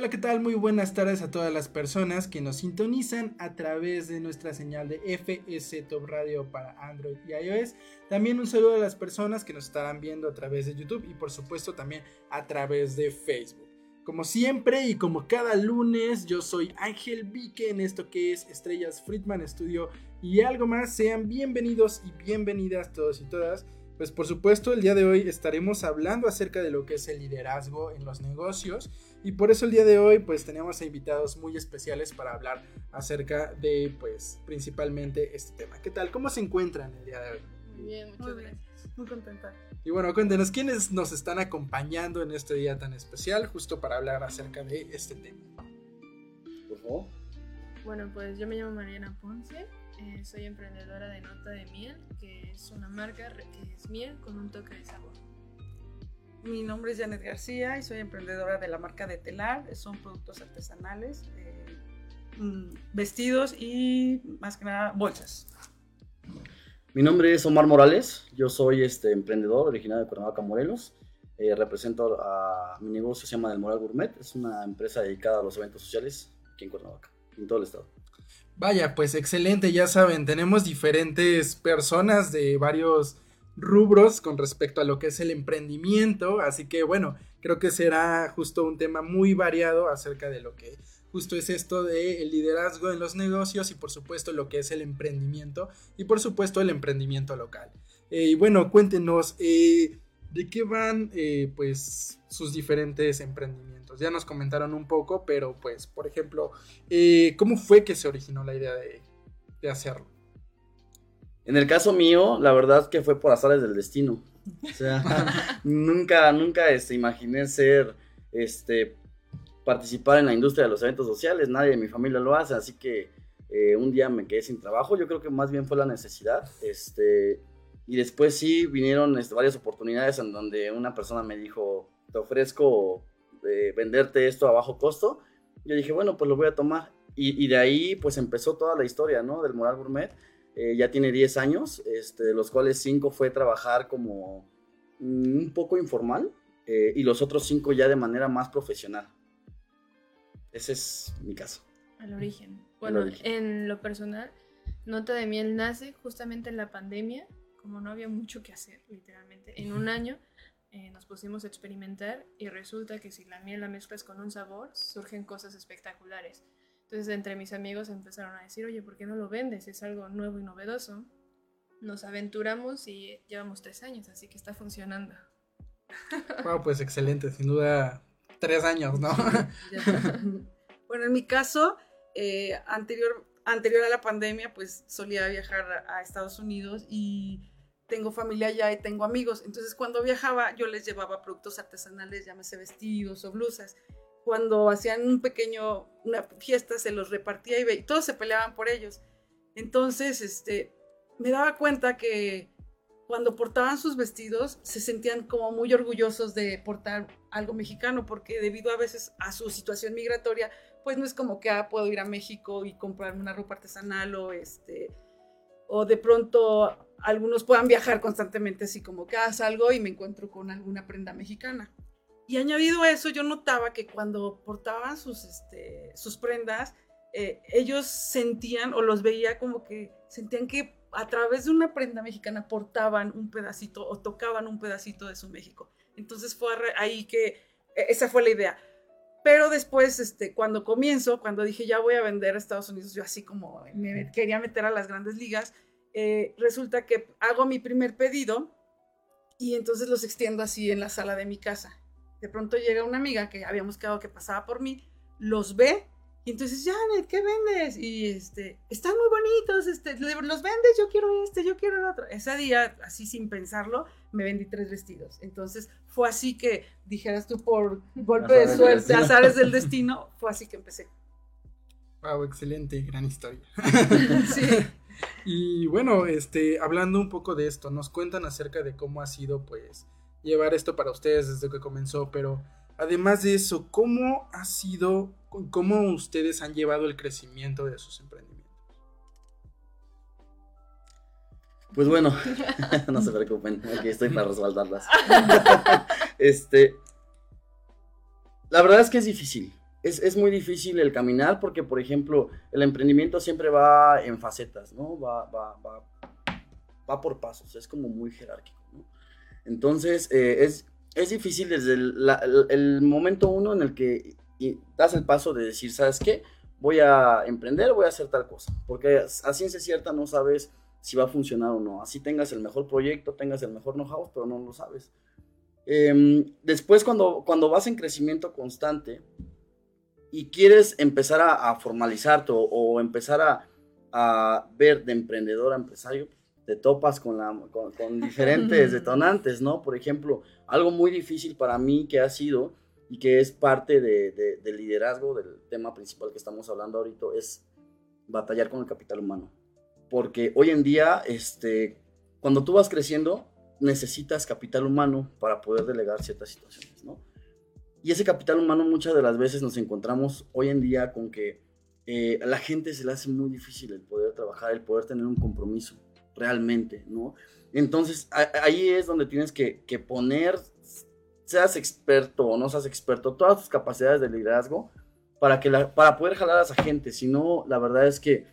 Hola, ¿qué tal? Muy buenas tardes a todas las personas que nos sintonizan a través de nuestra señal de FS Top Radio para Android y iOS. También un saludo a las personas que nos estarán viendo a través de YouTube y por supuesto también a través de Facebook. Como siempre y como cada lunes, yo soy Ángel Vique en esto que es Estrellas Friedman Studio y algo más. Sean bienvenidos y bienvenidas todos y todas. Pues por supuesto el día de hoy estaremos hablando acerca de lo que es el liderazgo en los negocios y por eso el día de hoy pues tenemos a invitados muy especiales para hablar acerca de pues principalmente este tema. ¿Qué tal? ¿Cómo se encuentran el día de hoy? Muy bien, muchas Muy bien. gracias. Muy contenta. Y bueno, cuéntenos quiénes nos están acompañando en este día tan especial justo para hablar acerca de este tema. Por favor. Bueno, pues yo me llamo Mariana Ponce, eh, soy emprendedora de Nota de Miel, que es una marca que es miel con un toque de sabor. Mi nombre es Janet García y soy emprendedora de la marca de Telar. Son productos artesanales, eh, mm, vestidos y más que nada bolsas. Mi nombre es Omar Morales, yo soy este emprendedor originario de Cuernavaca, Morelos. Eh, represento a mi negocio, se llama Del Moral Gourmet, es una empresa dedicada a los eventos sociales aquí en Cuernavaca, en todo el estado. Vaya, pues excelente, ya saben, tenemos diferentes personas de varios rubros con respecto a lo que es el emprendimiento, así que bueno, creo que será justo un tema muy variado acerca de lo que justo es esto de el liderazgo en los negocios y por supuesto lo que es el emprendimiento y por supuesto el emprendimiento local. Eh, y bueno, cuéntenos eh, de qué van eh, pues sus diferentes emprendimientos. Ya nos comentaron un poco, pero pues por ejemplo, eh, ¿cómo fue que se originó la idea de, de hacerlo? En el caso mío, la verdad que fue por azares del destino. O sea, nunca, nunca este, imaginé ser, este, participar en la industria de los eventos sociales. Nadie de mi familia lo hace, así que eh, un día me quedé sin trabajo. Yo creo que más bien fue la necesidad. Este, y después sí vinieron este, varias oportunidades en donde una persona me dijo, te ofrezco eh, venderte esto a bajo costo. Yo dije, bueno, pues lo voy a tomar. Y, y de ahí pues empezó toda la historia, ¿no? Del Moral Gourmet. Eh, ya tiene 10 años, este, de los cuales 5 fue trabajar como mm, un poco informal eh, y los otros 5 ya de manera más profesional. Ese es mi caso. Al origen. Bueno, origen. en lo personal, Nota de Miel nace justamente en la pandemia, como no había mucho que hacer, literalmente. En un año eh, nos pusimos a experimentar y resulta que si la miel la mezclas con un sabor, surgen cosas espectaculares. Entonces, entre mis amigos empezaron a decir, oye, ¿por qué no lo vendes? Es algo nuevo y novedoso. Nos aventuramos y llevamos tres años, así que está funcionando. Wow, pues excelente, sin duda tres años, ¿no? Bueno, en mi caso, eh, anterior, anterior a la pandemia, pues solía viajar a, a Estados Unidos y tengo familia allá y tengo amigos. Entonces, cuando viajaba, yo les llevaba productos artesanales, llámese vestidos o blusas. Cuando hacían un pequeño, una fiesta, se los repartía y, y todos se peleaban por ellos. Entonces, este, me daba cuenta que cuando portaban sus vestidos se sentían como muy orgullosos de portar algo mexicano, porque debido a veces a su situación migratoria, pues no es como que ah, puedo ir a México y comprarme una ropa artesanal o este o de pronto algunos puedan viajar constantemente así como que ah, salgo y me encuentro con alguna prenda mexicana. Y añadido a eso, yo notaba que cuando portaban sus, este, sus prendas, eh, ellos sentían o los veía como que sentían que a través de una prenda mexicana portaban un pedacito o tocaban un pedacito de su México. Entonces fue ahí que e- esa fue la idea. Pero después, este, cuando comienzo, cuando dije ya voy a vender a Estados Unidos, yo así como me quería meter a las grandes ligas, eh, resulta que hago mi primer pedido y entonces los extiendo así en la sala de mi casa. De pronto llega una amiga que habíamos quedado que pasaba por mí, los ve Y entonces, Janet, ¿qué vendes? Y este, están muy bonitos, este, ¿le- ¿los vendes? Yo quiero este, yo quiero el otro. Ese día, así sin pensarlo, me vendí tres vestidos. Entonces, fue así que, dijeras tú, por golpe de suerte, destino. azares del destino, fue así que empecé. Wow, excelente, gran historia. Sí. Y bueno, este, hablando un poco de esto, nos cuentan acerca de cómo ha sido, pues, llevar esto para ustedes desde que comenzó, pero además de eso, ¿cómo ha sido, cómo ustedes han llevado el crecimiento de sus emprendimientos? Pues bueno, no se preocupen, aquí estoy para respaldarlas. este, la verdad es que es difícil. Es, es muy difícil el caminar porque, por ejemplo, el emprendimiento siempre va en facetas, ¿no? Va, va, va, va por pasos, es como muy jerárquico, ¿no? Entonces, eh, es, es difícil desde el, la- el- el momento uno en el que das el paso de decir, ¿sabes qué? Voy a emprender, voy a hacer tal cosa. Porque a ciencia cierta no sabes si va a funcionar o no. Así tengas el mejor proyecto, tengas el mejor know-how, pero no lo sabes. Em, después, cuando, cuando vas en crecimiento constante y quieres empezar a, a formalizarte o, o empezar a, a ver de emprendedor a empresario, te topas con, la, con, con diferentes detonantes, ¿no? Por ejemplo, algo muy difícil para mí que ha sido y que es parte de- de- del liderazgo, del tema principal que estamos hablando ahorita, es batallar con el capital humano porque hoy en día, este, cuando tú vas creciendo, necesitas capital humano para poder delegar ciertas situaciones, ¿no? Y ese capital humano muchas de las veces nos encontramos hoy en día con que eh, a la gente se le hace muy difícil el poder trabajar, el poder tener un compromiso realmente, ¿no? Entonces ahí es donde tienes que, que poner, seas experto o no seas experto, todas tus capacidades de liderazgo para, que para poder jalar a esa gente. Si no, la verdad es que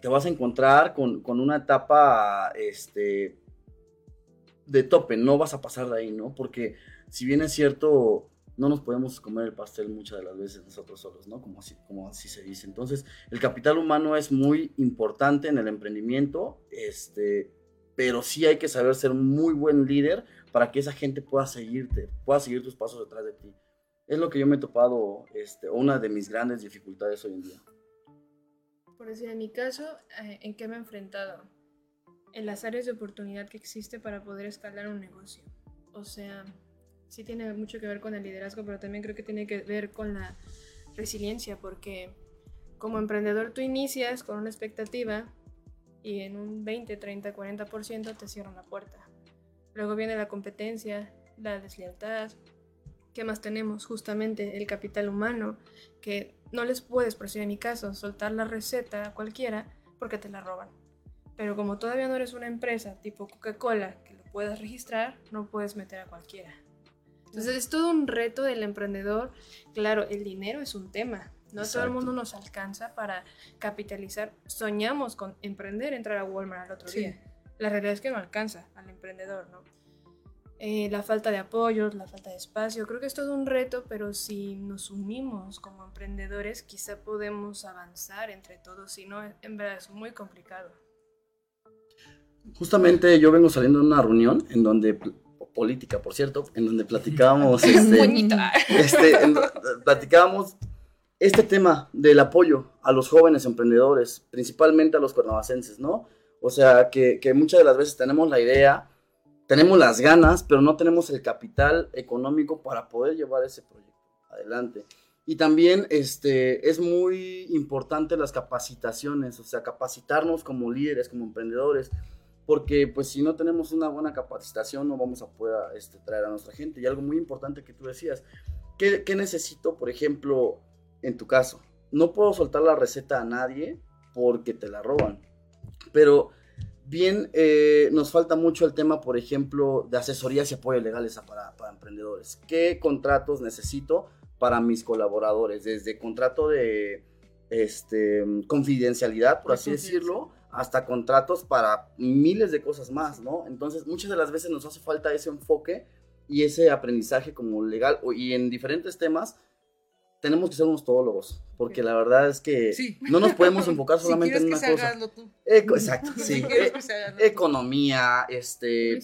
te vas a encontrar con, con una etapa este, de tope, no vas a pasar de ahí, ¿no? Porque si bien es cierto, no nos podemos comer el pastel muchas de las veces nosotros solos, ¿no? Como así, como así se dice. Entonces, el capital humano es muy importante en el emprendimiento, este, pero sí hay que saber ser muy buen líder para que esa gente pueda seguirte, pueda seguir tus pasos detrás de ti. Es lo que yo me he topado, este, una de mis grandes dificultades hoy en día. Por decir, en mi caso, eh, ¿en qué me he enfrentado? En las áreas de oportunidad que existe para poder escalar un negocio. O sea, sí tiene mucho que ver con el liderazgo, pero también creo que tiene que ver con la resiliencia, porque como emprendedor tú inicias con una expectativa y en un 20, 30, 40% te cierran la puerta. Luego viene la competencia, la deslealtad. ¿Qué más tenemos? Justamente el capital humano, que no les puedes, por decir en mi caso, soltar la receta a cualquiera porque te la roban. Pero como todavía no eres una empresa tipo Coca-Cola que lo puedas registrar, no puedes meter a cualquiera. Entonces es todo un reto del emprendedor. Claro, el dinero es un tema. No todo el Exacto. mundo nos alcanza para capitalizar. Soñamos con emprender, entrar a Walmart al otro Sí. día. La realidad es que no alcanza al emprendedor, ¿no? Eh, la falta de apoyos, la falta de espacio, creo que es todo un reto, pero si nos unimos como emprendedores, quizá podemos avanzar entre todos, si no, en verdad es muy complicado. Justamente yo vengo saliendo de una reunión en donde, política por cierto, en donde platicábamos, este, este, en- platicábamos este tema del apoyo a los jóvenes emprendedores, principalmente a los cuernavacenses, ¿no? O sea, que, que muchas de las veces tenemos la idea, tenemos las ganas, pero no tenemos el capital económico para poder llevar ese proyecto adelante. Y también este, es muy importante las capacitaciones, o sea, capacitarnos como líderes, como emprendedores, porque pues si no tenemos una buena capacitación no vamos a poder este, traer a nuestra gente. Y algo muy importante que tú decías, ¿qué, qué necesito, por ejemplo, en tu caso? No puedo soltar la receta a nadie porque te la roban, pero bien eh, nos falta mucho el tema, por ejemplo, de asesorías y apoyos legales para, para emprendedores. ¿Qué contratos necesito para mis colaboradores? Desde contrato de este, confidencialidad, por así decirlo, hasta contratos para miles de cosas más, ¿no? Entonces, muchas de las veces nos hace falta ese enfoque y ese aprendizaje como legal y en diferentes temas tenemos que ser unos todólogos, porque la verdad es que Sí. no nos podemos enfocar Si solamente quieres en que una se cosa. tú. Eco- exacto, Si sí. quieres E- que tú. economía, este,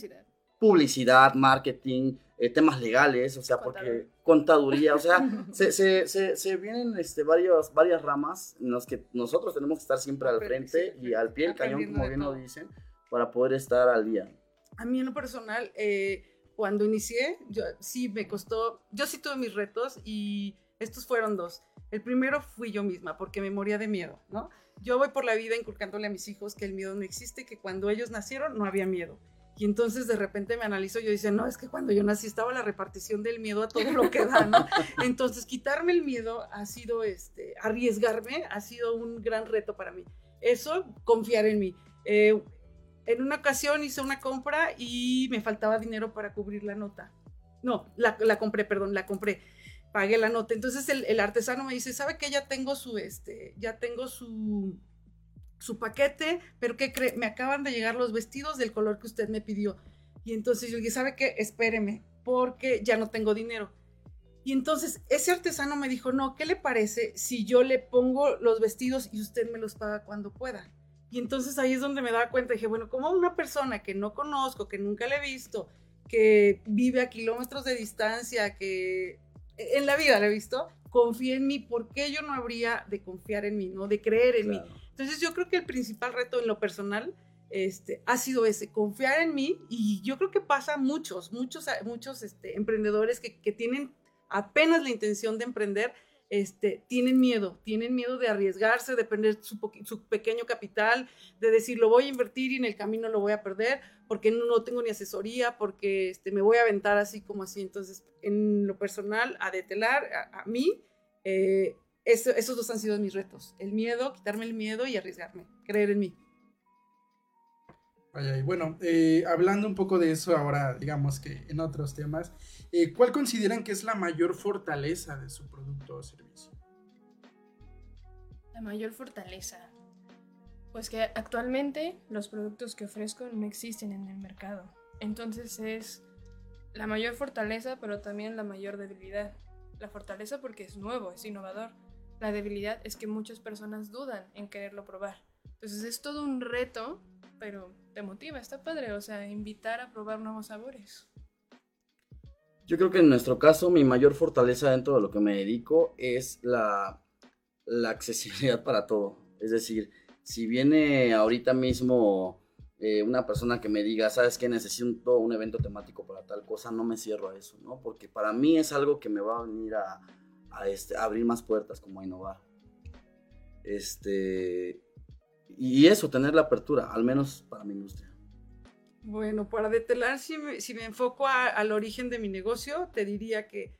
publicidad, marketing, eh, temas legales, o sea, porque contaduría, o sea, se, se, se, se vienen este, varios, varias ramas en las que nosotros tenemos que estar siempre al frente y al pie del cañón, como bien lo dicen, para poder estar al día. A mí en lo personal, eh, cuando inicié, yo sí me costó, yo sí tuve mis retos y estos fueron dos. El primero fui yo misma, porque me moría de miedo, ¿no? Yo voy por la vida inculcándole a mis hijos que el miedo no existe, que cuando ellos nacieron no había miedo. Y entonces de repente me analizo, yo dice, no, es que cuando yo nací estaba la repartición del miedo a todo lo que da, ¿no? Entonces quitarme el miedo ha sido, este, arriesgarme, ha sido un gran reto para mí. Eso, confiar en mí. Eh, en una ocasión hice una compra y me faltaba dinero para cubrir la nota. No, la, la compré, perdón, la compré. Pagué la nota. Entonces el, el artesano me dice, ¿sabe qué? Ya tengo su, este, ya tengo su, su paquete, pero ¿qué cree? Me acaban de llegar los vestidos del color que usted me pidió. Y entonces yo dije, ¿sabe qué? Espéreme, porque ya no tengo dinero. Y entonces ese artesano me dijo, no, ¿qué le parece si yo le pongo los vestidos y usted me los paga cuando pueda? Y entonces ahí es donde me daba cuenta, dije, bueno, como una persona que no conozco, que nunca le he visto, que vive a kilómetros de distancia, que en la vida la he visto, confía en mí, ¿por qué yo no habría de confiar en mí, no? De creer en mí. Entonces yo creo que el principal reto en lo personal este, ha sido ese, confiar en mí y yo creo que pasa a muchos, muchos, muchos este, emprendedores que, tienen apenas la intención de emprender, este, tienen miedo, tienen miedo de arriesgarse, de perder su, pequeño capital, de decir, lo voy a invertir y en el camino lo voy a perder porque no, tengo ni asesoría, porque este, me voy a aventar así como así. Entonces, en lo personal, a detelar, a, a mí, eh, eso- esos dos han sido mis retos. El miedo, quitarme el miedo y arriesgarme, creer en mí. Vaya, y bueno, eh, hablando un poco de eso ahora, digamos que en otros temas, eh, ¿cuál consideran que es la mayor fortaleza de su producto o servicio? La mayor fortaleza. Pues que actualmente los productos que ofrezco no existen en el mercado. Entonces es la mayor fortaleza, pero también la mayor debilidad. La fortaleza porque es nuevo, es innovador. La debilidad es que muchas personas dudan en quererlo probar. Entonces es todo un reto, pero te motiva, está padre. O sea, invitar a probar nuevos sabores. Yo creo que en nuestro caso mi mayor fortaleza dentro de lo que me dedico es la, la accesibilidad para todo. Es decir, si viene ahorita mismo eh, una persona que me diga, sabes que necesito un evento temático para tal cosa, no me cierro a eso, ¿no? Porque para mí es algo que me va a venir a, a, este, a abrir más puertas, como a innovar. Este, y eso, tener la apertura, al menos para mi industria. Bueno, para detelar, si me, si me enfoco a- al origen de mi negocio, te diría que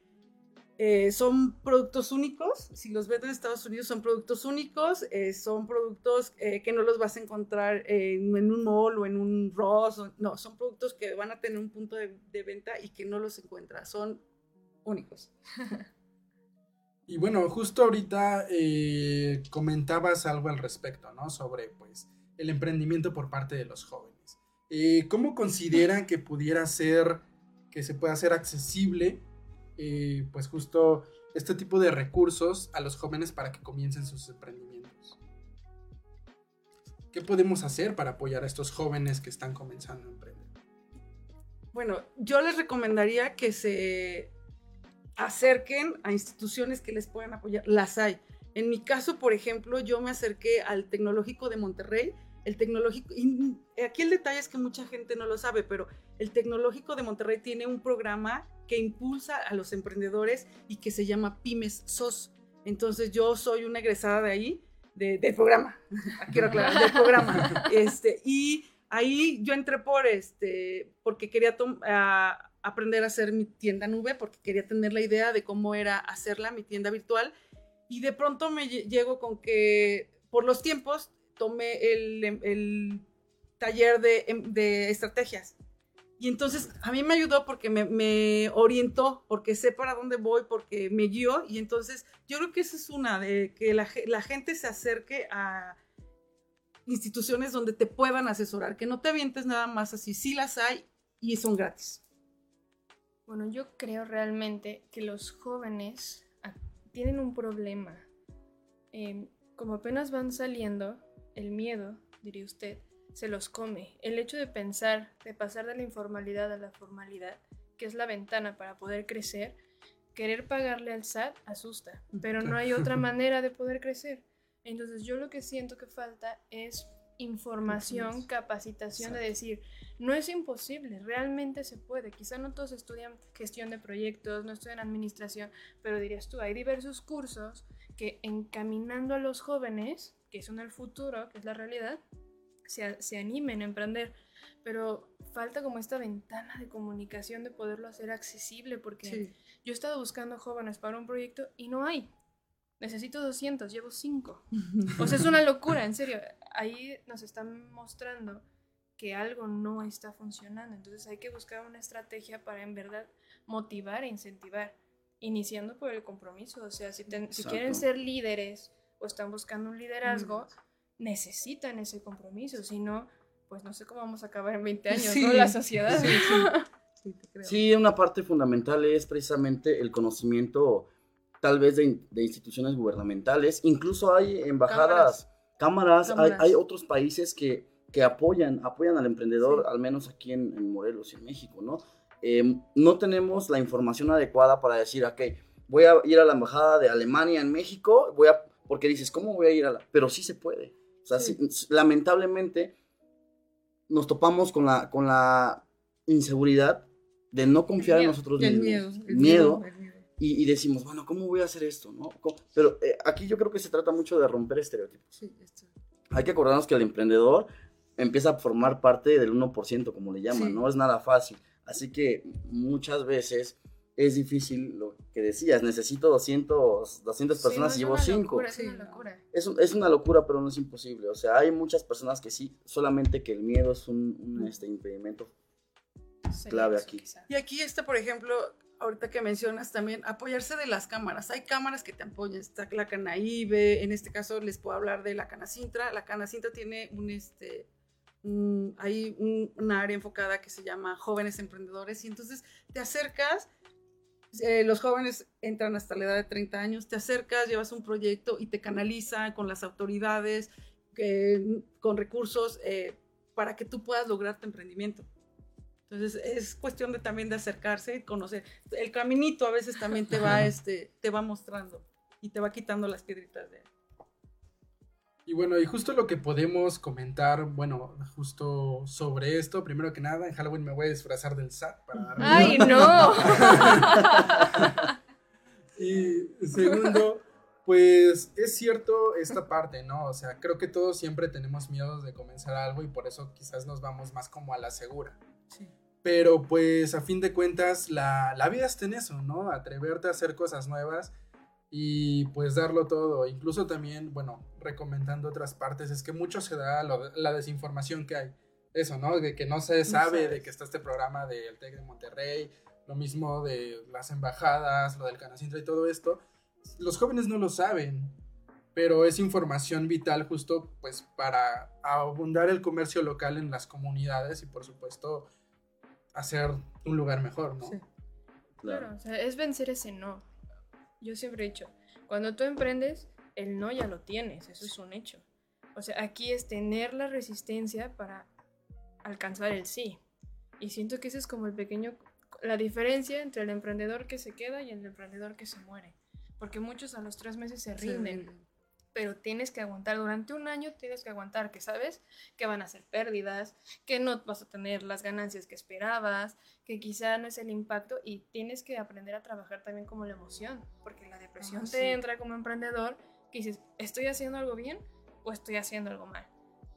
eh, son productos únicos. Si los ves en Estados Unidos, son productos únicos. eh, son productos eh, que no los vas a encontrar en, en un mall o en un Ross. o- no, son productos que van a tener un punto de, de venta y que no los encuentras. Son únicos. Y bueno, justo ahorita eh, comentabas algo al respecto, ¿no? Sobre, pues, el emprendimiento por parte de los jóvenes. Eh, ¿Cómo consideran que pudiera ser, que se pueda hacer accesible, eh, pues, justo este tipo de recursos a los jóvenes para que comiencen sus emprendimientos? ¿Qué podemos hacer para apoyar a estos jóvenes que están comenzando a emprender? Bueno, yo les recomendaría que se acerquen a instituciones que les puedan apoyar. Las hay. En mi caso, por ejemplo, yo me acerqué al Tecnológico de Monterrey. El Tecnológico, y aquí el detalle es que mucha gente no lo sabe, pero el Tecnológico de Monterrey tiene un programa que impulsa a los emprendedores y que se llama Pymes SOS. Entonces yo soy una egresada de ahí, de- del programa, quiero aclarar, del programa. Este, y ahí yo entré por este, porque quería aprender a hacer mi tienda nube, porque quería tener la idea de cómo era hacerla, mi tienda virtual. Y de pronto me lle- llego con que, por los tiempos, tomé el, em- el taller de, em- de estrategias. Y entonces a mí me ayudó porque me, me orientó, porque sé para dónde voy, porque me guió. Y entonces yo creo que esa es una, de que la, la gente se acerque a instituciones donde te puedan asesorar, que no te avientes nada más así. Sí las hay y son gratis. Bueno, yo creo realmente que los jóvenes tienen un problema. Eh, como apenas van saliendo, el miedo, diría usted, se los come. El hecho de pensar, de pasar de la informalidad a la formalidad, que es la ventana para poder crecer, querer pagarle al SAT asusta, pero no hay otra manera de poder crecer. Entonces yo lo que siento que falta es información, capacitación de decir, no es imposible, realmente se puede. Quizá no todos estudian gestión de proyectos, no estudian administración, pero dirías tú, hay diversos cursos que encaminando a los jóvenes, que son el futuro, que es la realidad, se, se animen a emprender. Pero falta como esta ventana de comunicación de poderlo hacer accesible, porque Sí. yo he estado buscando jóvenes para un proyecto y no hay. Necesito 200, llevo 5. O sea, es una locura, en serio. Ahí nos están mostrando que algo no está funcionando. Entonces hay que buscar una estrategia para en verdad motivar e incentivar, iniciando por el compromiso. O sea, si, ten- si quieren ser líderes o están buscando un liderazgo, necesitan ese compromiso. Si no, pues no sé cómo vamos a acabar en 20 años, Sí, ¿no? La sociedad. sí, sí. Sí, te creo. Sí, una parte fundamental es precisamente el conocimiento tal vez de, in- de instituciones gubernamentales. Incluso hay embajadas, cámaras, hay, Cámaras. hay otros países que, que apoyan, apoyan al emprendedor, al menos aquí en, en Morelos y en México, ¿no? Eh, no tenemos la información adecuada para decir, ok, voy a ir a la embajada de Alemania en México, voy a, porque dices, ¿cómo voy a ir a la? Pero sí se puede. O sea, Sí. sí- lamentablemente nos topamos con la, con la inseguridad de no confiar en nosotros El mismos. miedo. el miedo, el miedo. Y, y decimos, bueno, ¿cómo voy a hacer esto? ¿no? ¿Cómo? Pero eh, aquí yo creo que se trata mucho de romper estereotipos. Sí, esto. Hay que acordarnos que el emprendedor empieza a formar parte del 1%, como le llaman, Sí. no es nada fácil. Así que muchas veces es difícil lo que decías, necesito 200, 200 Sí, personas no, y es llevo una 5. locura, Es Sí, una no. locura. Es, un- es una locura, pero no es imposible. O sea, hay muchas personas que sí, solamente que el miedo es un, un, este, impedimento. Clave aquí. Y aquí está, por ejemplo, ahorita que mencionas también, apoyarse de las cámaras. Hay cámaras que te apoyan. Está la Canaíbe, en este caso les puedo hablar de la Canacintra. La Canacintra tiene un, este, hay un, un área enfocada que se llama Jóvenes Emprendedores. Y entonces te acercas, eh, los jóvenes entran hasta la edad de 30 años, te acercas, llevas un proyecto y te canalizan con las autoridades, con recursos eh, para que tú puedas lograr tu emprendimiento. Entonces es cuestión de también de acercarse y conocer. El caminito a veces también te va, este, te va mostrando y te va quitando las piedritas de. Y bueno, y justo lo que podemos comentar, bueno, justo sobre esto, primero que nada, en Halloween me voy a disfrazar del SAT para darme- ¡Ay, no! Y segundo, pues es cierto esta parte, ¿no? O sea, creo que todos siempre tenemos miedo de comenzar algo y por eso quizás nos vamos más como a la segura. Sí. Pero pues a fin de cuentas la, la vida está en eso, ¿no? Atreverte a hacer cosas nuevas y pues darlo todo. Incluso también, bueno, recomendando otras partes, es que mucho se da lo- la desinformación que hay. Eso, ¿no? De que no se sabe sabes. de que está este programa del TEC de Monterrey, lo mismo de las embajadas, lo del Canacintra y todo esto. Los jóvenes no lo saben, pero es información vital justo pues para abundar el comercio local en las comunidades y por supuesto hacer un lugar mejor, ¿no? Sí. Claro, o sea, es vencer ese no. Yo siempre he dicho, cuando tú emprendes, el no ya lo tienes, eso es un hecho. O sea, aquí es tener la resistencia para alcanzar el sí. Y siento que ese es como el pequeño, la diferencia entre el emprendedor que se queda y el emprendedor que se muere. Porque muchos a los tres meses se rinden. Pero tienes que aguantar durante un año, tienes que aguantar que sabes que van a ser pérdidas, que no vas a tener las ganancias que esperabas, que quizá no es el impacto y tienes que aprender a trabajar también como la emoción, porque la depresión Ah, te sí. entra como emprendedor que dices, ¿estoy haciendo algo bien o estoy haciendo algo mal?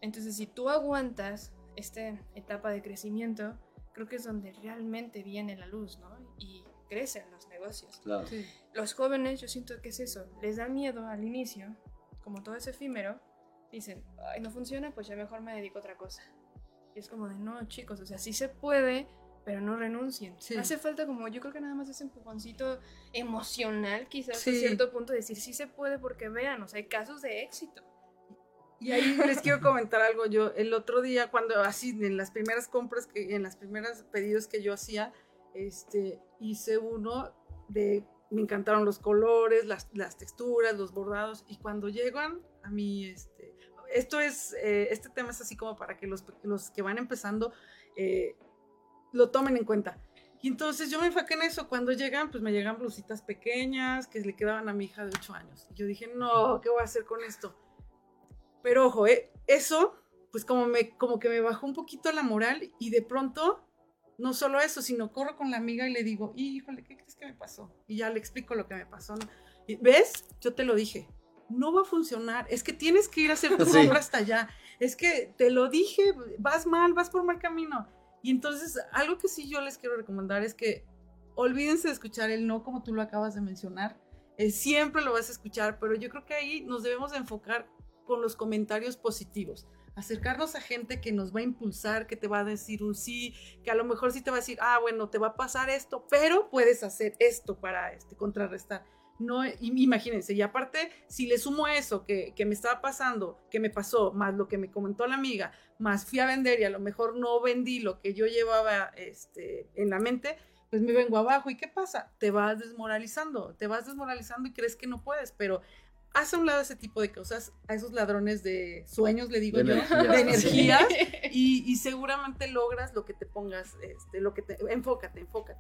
Entonces, si tú aguantas esta etapa de crecimiento, creo que es donde realmente viene la luz, ¿no? Y crecen los negocios Claro. Sí. los jóvenes, yo siento que es eso, les da miedo al inicio, como todo es efímero, dicen, ay, no funciona, pues ya mejor me dedico a otra cosa. Y es como de, no, chicos, o sea, sí se puede, pero no renuncien. Sí. Hace falta como, yo creo que nada más ese empujoncito emocional, quizás Sí. a cierto punto, decir, sí se puede, porque vean, o sea, hay casos de éxito. Y ahí les quiero comentar algo. Yo el otro día, cuando así en las primeras compras, que, en las primeras pedidos que yo hacía, este, hice uno de, me encantaron los colores, las, texturas, los bordados. Y cuando llegan a mí, este, esto es, eh, este tema es así como para que los, los que van empezando eh, lo tomen en cuenta. Y entonces yo me enfoqué en eso. Cuando llegan, pues me llegan blusitas pequeñas que le quedaban a mi hija de 8 años. Y yo dije, no, ¿qué voy a hacer con esto? Pero ojo, ¿eh? eso, pues como, me, como que me bajó un poquito la moral y de pronto, no solo eso, sino corro con la amiga y le digo, híjole, ¿qué crees que me pasó? Y ya le explico lo que me pasó. Y, ¿Ves? Yo te lo dije. No va a funcionar. Es que tienes que ir a hacer tu Sí. obra hasta allá. Es que te lo dije, vas mal, vas por mal camino. Y entonces, algo que sí yo les quiero recomendar es que olvídense de escuchar el no como tú lo acabas de mencionar. Eh, siempre lo vas a escuchar, pero yo creo que ahí nos debemos de enfocar con los comentarios positivos. Acercarnos a gente que nos va a impulsar, que te va a decir un sí, que a lo mejor sí te va a decir, ah, bueno, te va a pasar esto, pero puedes hacer esto para este, contrarrestar. No, imagínense, y aparte, si le sumo eso que, que me estaba pasando, que me pasó, más lo que me comentó la amiga, más fui a vender y a lo mejor no vendí lo que yo llevaba este, en la mente, pues me vengo abajo. ¿Y qué pasa? Te vas desmoralizando, te vas desmoralizando y crees que no puedes, pero haz a un lado ese tipo de cosas, a esos ladrones de sueños, le digo De yo, energía. de energía, y, y seguramente logras lo que te pongas, este, lo que te, enfócate, enfócate.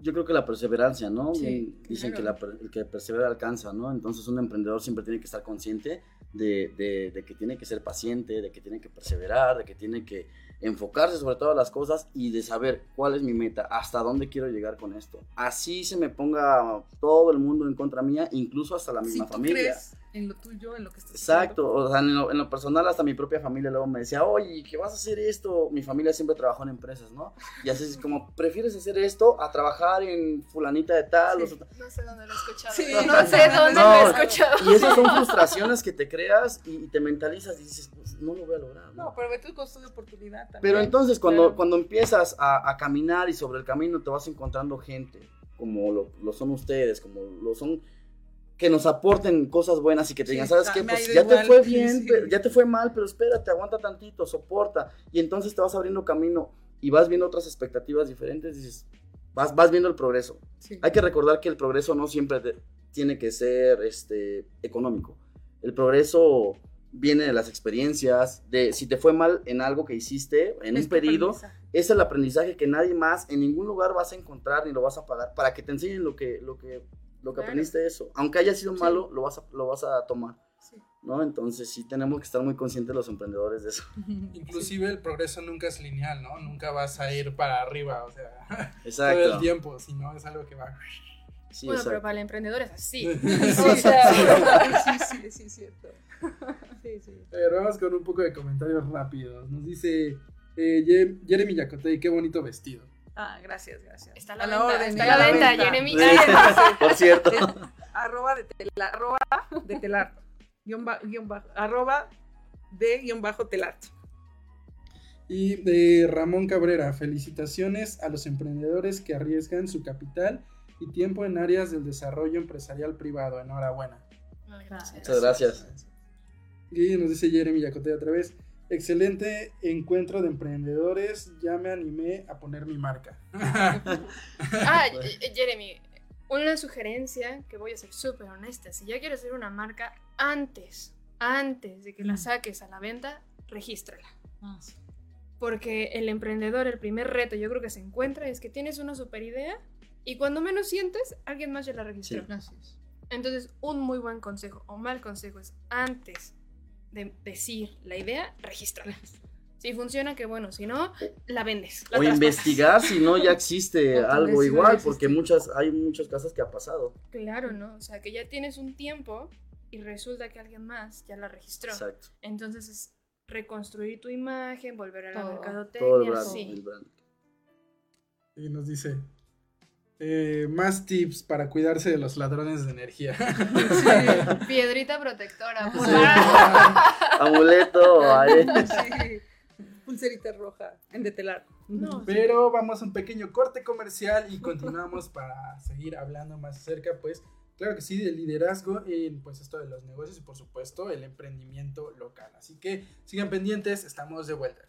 Yo creo que la perseverancia, ¿no? Sí, Dicen claro. que la el que persevera alcanza, ¿no? Entonces un emprendedor siempre tiene que estar consciente de, de- de que tiene que ser paciente, de que tiene que perseverar, de que tiene que enfocarse sobre todas las cosas y de saber cuál es mi meta, hasta dónde quiero llegar con esto. Así se me ponga todo el mundo en contra mía, incluso hasta la Si misma tú familia. crees en lo tuyo, en lo que estás Exacto, o sea, en lo, en lo personal hasta mi propia familia luego me decía, oye, ¿qué vas a hacer esto? Mi familia siempre trabajó en empresas, ¿no? Y así es como, ¿prefieres hacer esto a trabajar en fulanita de tal? Sí. o sea, No sé dónde lo he escuchado. Sí, no, no, sé dónde no. lo he escuchado. y esas son frustraciones que te creas y, y te mentalizas y dices, no lo voy a lograr. ¿no? No, pero ve tu costo de oportunidad también. Pero entonces cuando, Claro. cuando empiezas a, a caminar y sobre el camino te vas encontrando gente, como lo, lo son ustedes, como lo son, que nos aporten cosas buenas y que te Sí, digan, ¿sabes ah, qué? Pues ya te fue sí, bien, sí. pero- ya te fue mal, pero espérate, aguanta tantito, soporta. Y entonces te vas abriendo camino y vas viendo otras expectativas diferentes, dices, vas, vas viendo el progreso. Sí. Hay que recordar que el progreso no siempre te- tiene que ser este, económico. El progreso viene de las experiencias, de si te fue mal en algo que hiciste, en Es un pedido, es el aprendizaje que nadie más en ningún lugar vas a encontrar ni lo vas a pagar para que te enseñen lo que, lo que, lo que Claro. aprendiste de eso. Aunque haya sido Sí. malo, lo vas, a, lo vas a tomar, Sí. ¿no? Entonces sí tenemos que estar muy conscientes los emprendedores de eso. Inclusive el progreso nunca es lineal, ¿no? Nunca vas a ir para arriba, o sea, todo el Exacto. tiempo, sino es algo que va. Sí, bueno, pero exacto. para el emprendedor es así. Sí. Sí, sí, sí, es cierto. Sí, sí. A ver, vamos con un poco de comentarios rápidos. Nos dice eh, Jeremy Yacotay, qué bonito vestido. Ah, gracias, gracias. Está a la A venta, orden, está a la la venta, venta. Jeremy. Sí, por cierto. Arroba de telar, arroba de telar, guion ba- guion bajo, arroba de guion bajo telar. Y de Ramón Cabrera, felicitaciones a los emprendedores que arriesgan su capital y tiempo en áreas del desarrollo empresarial privado. Enhorabuena. Gracias. Muchas gracias. Y nos dice Jeremy Yacotay otra vez. Excelente encuentro de emprendedores. Ya me animé a poner mi marca. Ah, Jeremy, una sugerencia que voy a ser súper honesta. Si ya quieres hacer una marca antes, antes de que la Mm. saques a la venta, regístrala. Ah, sí. Porque el emprendedor, el primer reto yo creo que se encuentra es que tienes una super idea y cuando menos sientes, alguien más ya la registró. Sí. Gracias. Entonces, un muy buen consejo o mal consejo es antes de decir la idea, regístrala. Si funciona, que bueno, si no, la vendes. la O investigar si no ya existe algo igual, porque muchas, hay muchos casos que ha pasado. Claro, ¿no? O sea, que ya tienes un tiempo y resulta que alguien más ya la registró. Exacto. Entonces es reconstruir tu imagen, volver a la Todo. Todo el mercadotecnia, brand, sí. el brand. Y nos dice. Eh, más tips para cuidarse de los ladrones de energía. Piedrita protectora. Sí. Amuleto. Sí. Pulserita roja en de telar. No, Pero vamos a un pequeño corte comercial y continuamos para seguir hablando más acerca, pues, claro que sí, del liderazgo en pues esto de los negocios y por supuesto el emprendimiento local. Así que sigan pendientes, estamos de vuelta.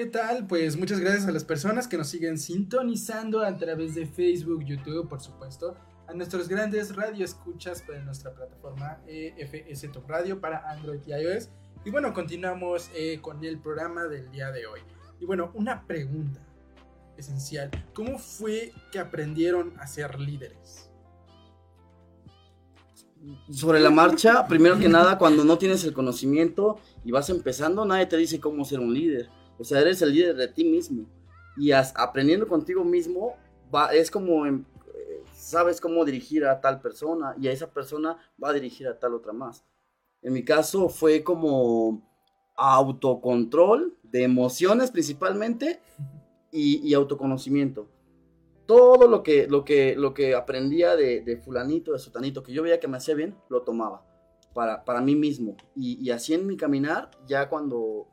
¿Qué tal? Pues muchas gracias a las personas que nos siguen sintonizando a través de Facebook, YouTube, por supuesto, a nuestros grandes radioescuchas de nuestra plataforma eh, FS Top Radio para Android y iOS. Y bueno, continuamos eh, con el programa del día de hoy. Y bueno, una pregunta esencial. ¿Cómo fue que aprendieron a ser líderes? Sobre la marcha, primero que nada, cuando no tienes el conocimiento y vas empezando, nadie te dice cómo ser un líder. O sea, eres el líder de ti mismo. Y as- aprendiendo contigo mismo, va, es como em, eh, sabes cómo dirigir a tal persona y a esa persona va a dirigir a tal otra más. En mi caso fue como autocontrol de emociones principalmente y, y autoconocimiento. Todo lo que, lo que, lo que aprendía de, de fulanito, de sotanito, que yo veía que me hacía bien, lo tomaba para, para mí mismo. Y, y así en mi caminar, ya cuando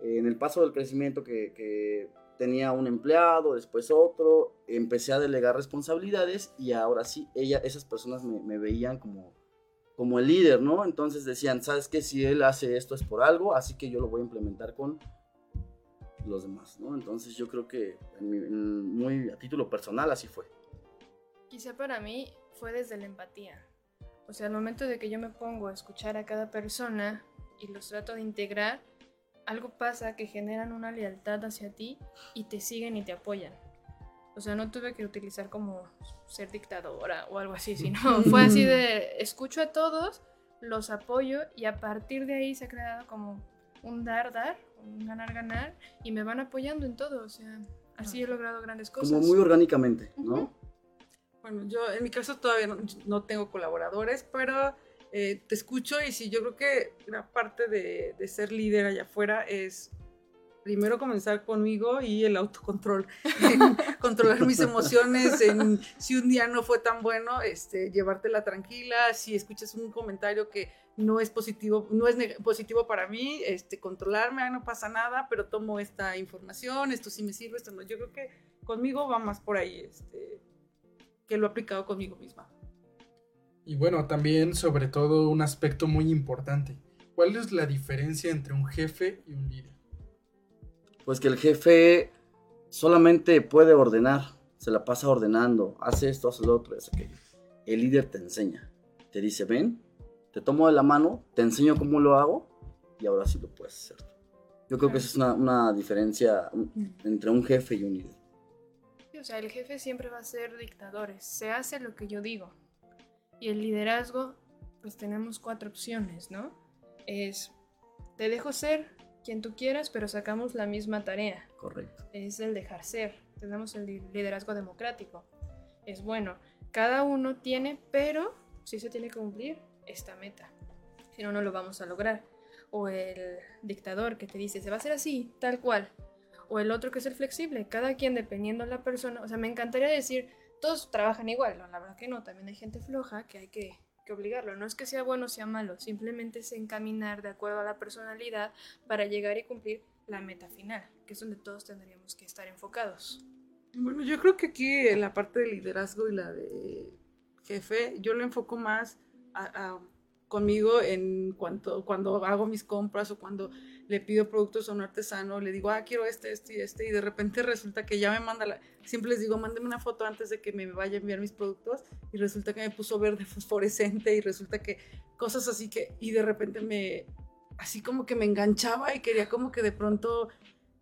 en el paso del crecimiento que, que tenía un empleado, después otro, empecé a delegar responsabilidades y ahora sí, ella, esas personas me, me veían como, como el líder, ¿no? Entonces decían, ¿sabes qué? Si él hace esto es por algo, así que yo lo voy a implementar con los demás, ¿no? Entonces yo creo que en mi- en- muy a título personal así fue. Quizá para mí fue desde la empatía. O sea, al momento de que yo me pongo a escuchar a cada persona y los trato de integrar, algo pasa que generan una lealtad hacia ti y te siguen y te apoyan. O sea, no tuve que utilizar como ser dictadora o algo así, sino fue así de escucho a todos, los apoyo y a partir de ahí se ha creado como un dar, dar, un ganar, ganar y me van apoyando en todo. O sea, así he logrado grandes cosas. Como muy orgánicamente, ¿no? Bueno, yo en mi caso todavía no, no tengo colaboradores, pero eh, te escucho y sí, yo creo que gran parte de, de ser líder allá afuera es primero comenzar conmigo y el autocontrol, en controlar mis emociones, en si un día no fue tan bueno, este, llevártela tranquila, si escuchas un comentario que no es positivo, no es positivo para mí, este, controlarme, "Ay, no pasa nada, pero tomo esta información, esto sí me sirve, esto no. Yo creo que conmigo va más por ahí, este, que lo he aplicado conmigo misma. Y bueno, también sobre todo un aspecto muy importante. ¿Cuál es la diferencia entre un jefe y un líder? Pues que el jefe solamente puede ordenar, se la pasa ordenando, hace esto, hace lo otro, hace aquello. El líder te enseña, te dice, ven, te tomo de la mano, te enseño cómo lo hago y ahora sí lo puedes hacer. Yo creo que esa es una, una diferencia entre un jefe y un líder. O sea, el jefe siempre va a ser dictadores. Se hace lo que yo digo. Y el liderazgo, pues tenemos cuatro opciones, ¿no? Es, te dejo ser, quien tú quieras, pero sacamos la misma tarea. Correcto. Es el dejar ser. Tenemos el li- liderazgo democrático. Es bueno, cada uno tiene, pero sí se tiene que cumplir esta meta. Si no, no lo vamos a lograr. O el dictador que te dice, se va a hacer así, tal cual. O el otro que es el flexible. Cada quien dependiendo de la persona. O sea, me encantaría decir, todos trabajan igual. La verdad que no. También hay gente floja que hay que, obligarlo. No es que sea bueno o sea malo. Simplemente es encaminar de acuerdo a la personalidad para llegar y cumplir la meta final, que es donde todos tendríamos que estar enfocados. Bueno, yo creo que aquí en la parte de liderazgo y la de jefe, yo lo enfoco más conmigo en cuanto cuando hago mis compras o cuando le pido productos a un artesano, le digo, ah, quiero este, este y este, y de repente resulta que ya me manda la... Siempre les digo, mándeme una foto antes de que me vaya a enviar mis productos, y resulta que me puso verde fosforescente, y resulta que cosas así que, y de repente me, así como que me enganchaba y quería como que de pronto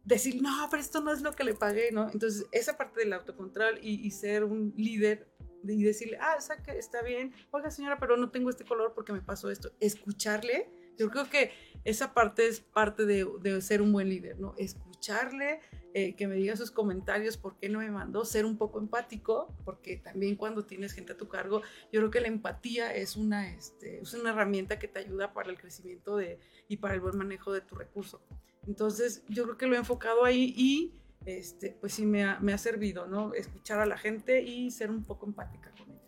decir, no, pero esto no es lo que le pagué, ¿no? Entonces, esa parte del autocontrol y, ser un líder de- y decirle, ah, está bien, oiga señora, pero no tengo este color porque me pasó esto. Escucharle, yo creo que esa parte es parte de, de ser un buen líder, ¿no? Escucharle, eh, que me diga sus comentarios, por qué no me mandó, ser un poco empático, porque también cuando tienes gente a tu cargo, yo creo que la empatía es una, este, es una herramienta que te ayuda para el crecimiento de, y para el buen manejo de tu recurso. Entonces, yo creo que lo he enfocado ahí y este, pues sí me ha, me ha servido, ¿no? Escuchar a la gente y ser un poco empática con ella.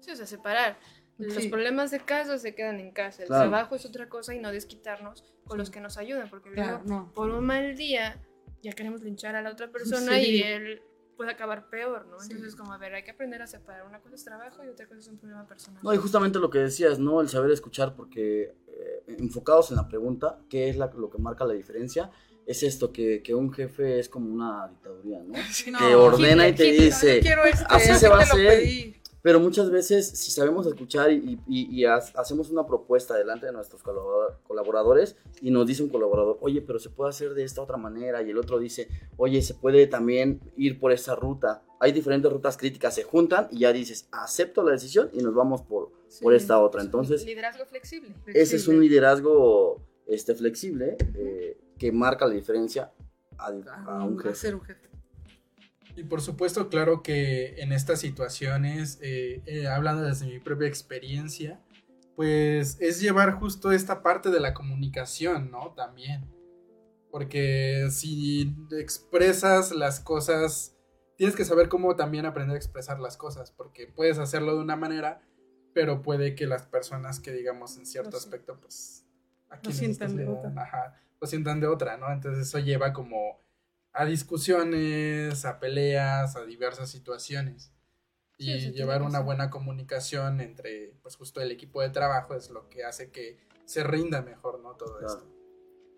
Sí, o sea, separar. Los Sí. problemas de casa se quedan en casa. El Claro. trabajo es otra cosa y no desquitarnos con los Sí. que nos ayudan, porque Claro, luego, no. por un mal día, ya queremos linchar a la otra persona Sí. y él puede acabar peor, ¿no? Sí. Entonces, como, a ver, hay que aprender a separar. Una cosa es trabajo y otra cosa es un problema personal. No, y justamente lo que decías, ¿no? El saber escuchar, porque eh, enfocados en la pregunta, ¿qué es la- lo que marca la diferencia? Es esto, que, que un jefe es como una dictaduría, ¿no? Sí, Te ordena y te Hitler, dice, quiero este, así se va a hacer. pedí. Pero muchas veces, si sabemos escuchar y, y- y ha- hacemos una propuesta delante de nuestros colabora- colaboradores y nos dice un colaborador, oye, pero se puede hacer de esta otra manera, y el otro dice, oye, se puede también ir por esta ruta. Hay diferentes rutas críticas, se juntan y ya dices, acepto la decisión y nos vamos por, por esta otra. Entonces, Liderazgo flexible. ese es un liderazgo este, flexible eh, que marca la diferencia a, a un a jefe. ser un jefe. Y por supuesto, claro que en estas situaciones, eh, eh, hablando desde mi propia experiencia, pues es llevar justo esta parte de la comunicación, ¿no? También. Porque si expresas las cosas, tienes que saber cómo también aprender a expresar las cosas, porque puedes hacerlo de una manera, pero puede que las personas que digamos en cierto Lo sientan. aspecto, pues... a quienes sientan de otra. ajá, lo sientan de otra, ¿no? Entonces eso lleva como a discusiones, a peleas, a diversas situaciones. Y Sí, llevar una buena comunicación entre, pues justo el equipo de trabajo es lo que hace que se rinda mejor, ¿no? Todo Claro. esto.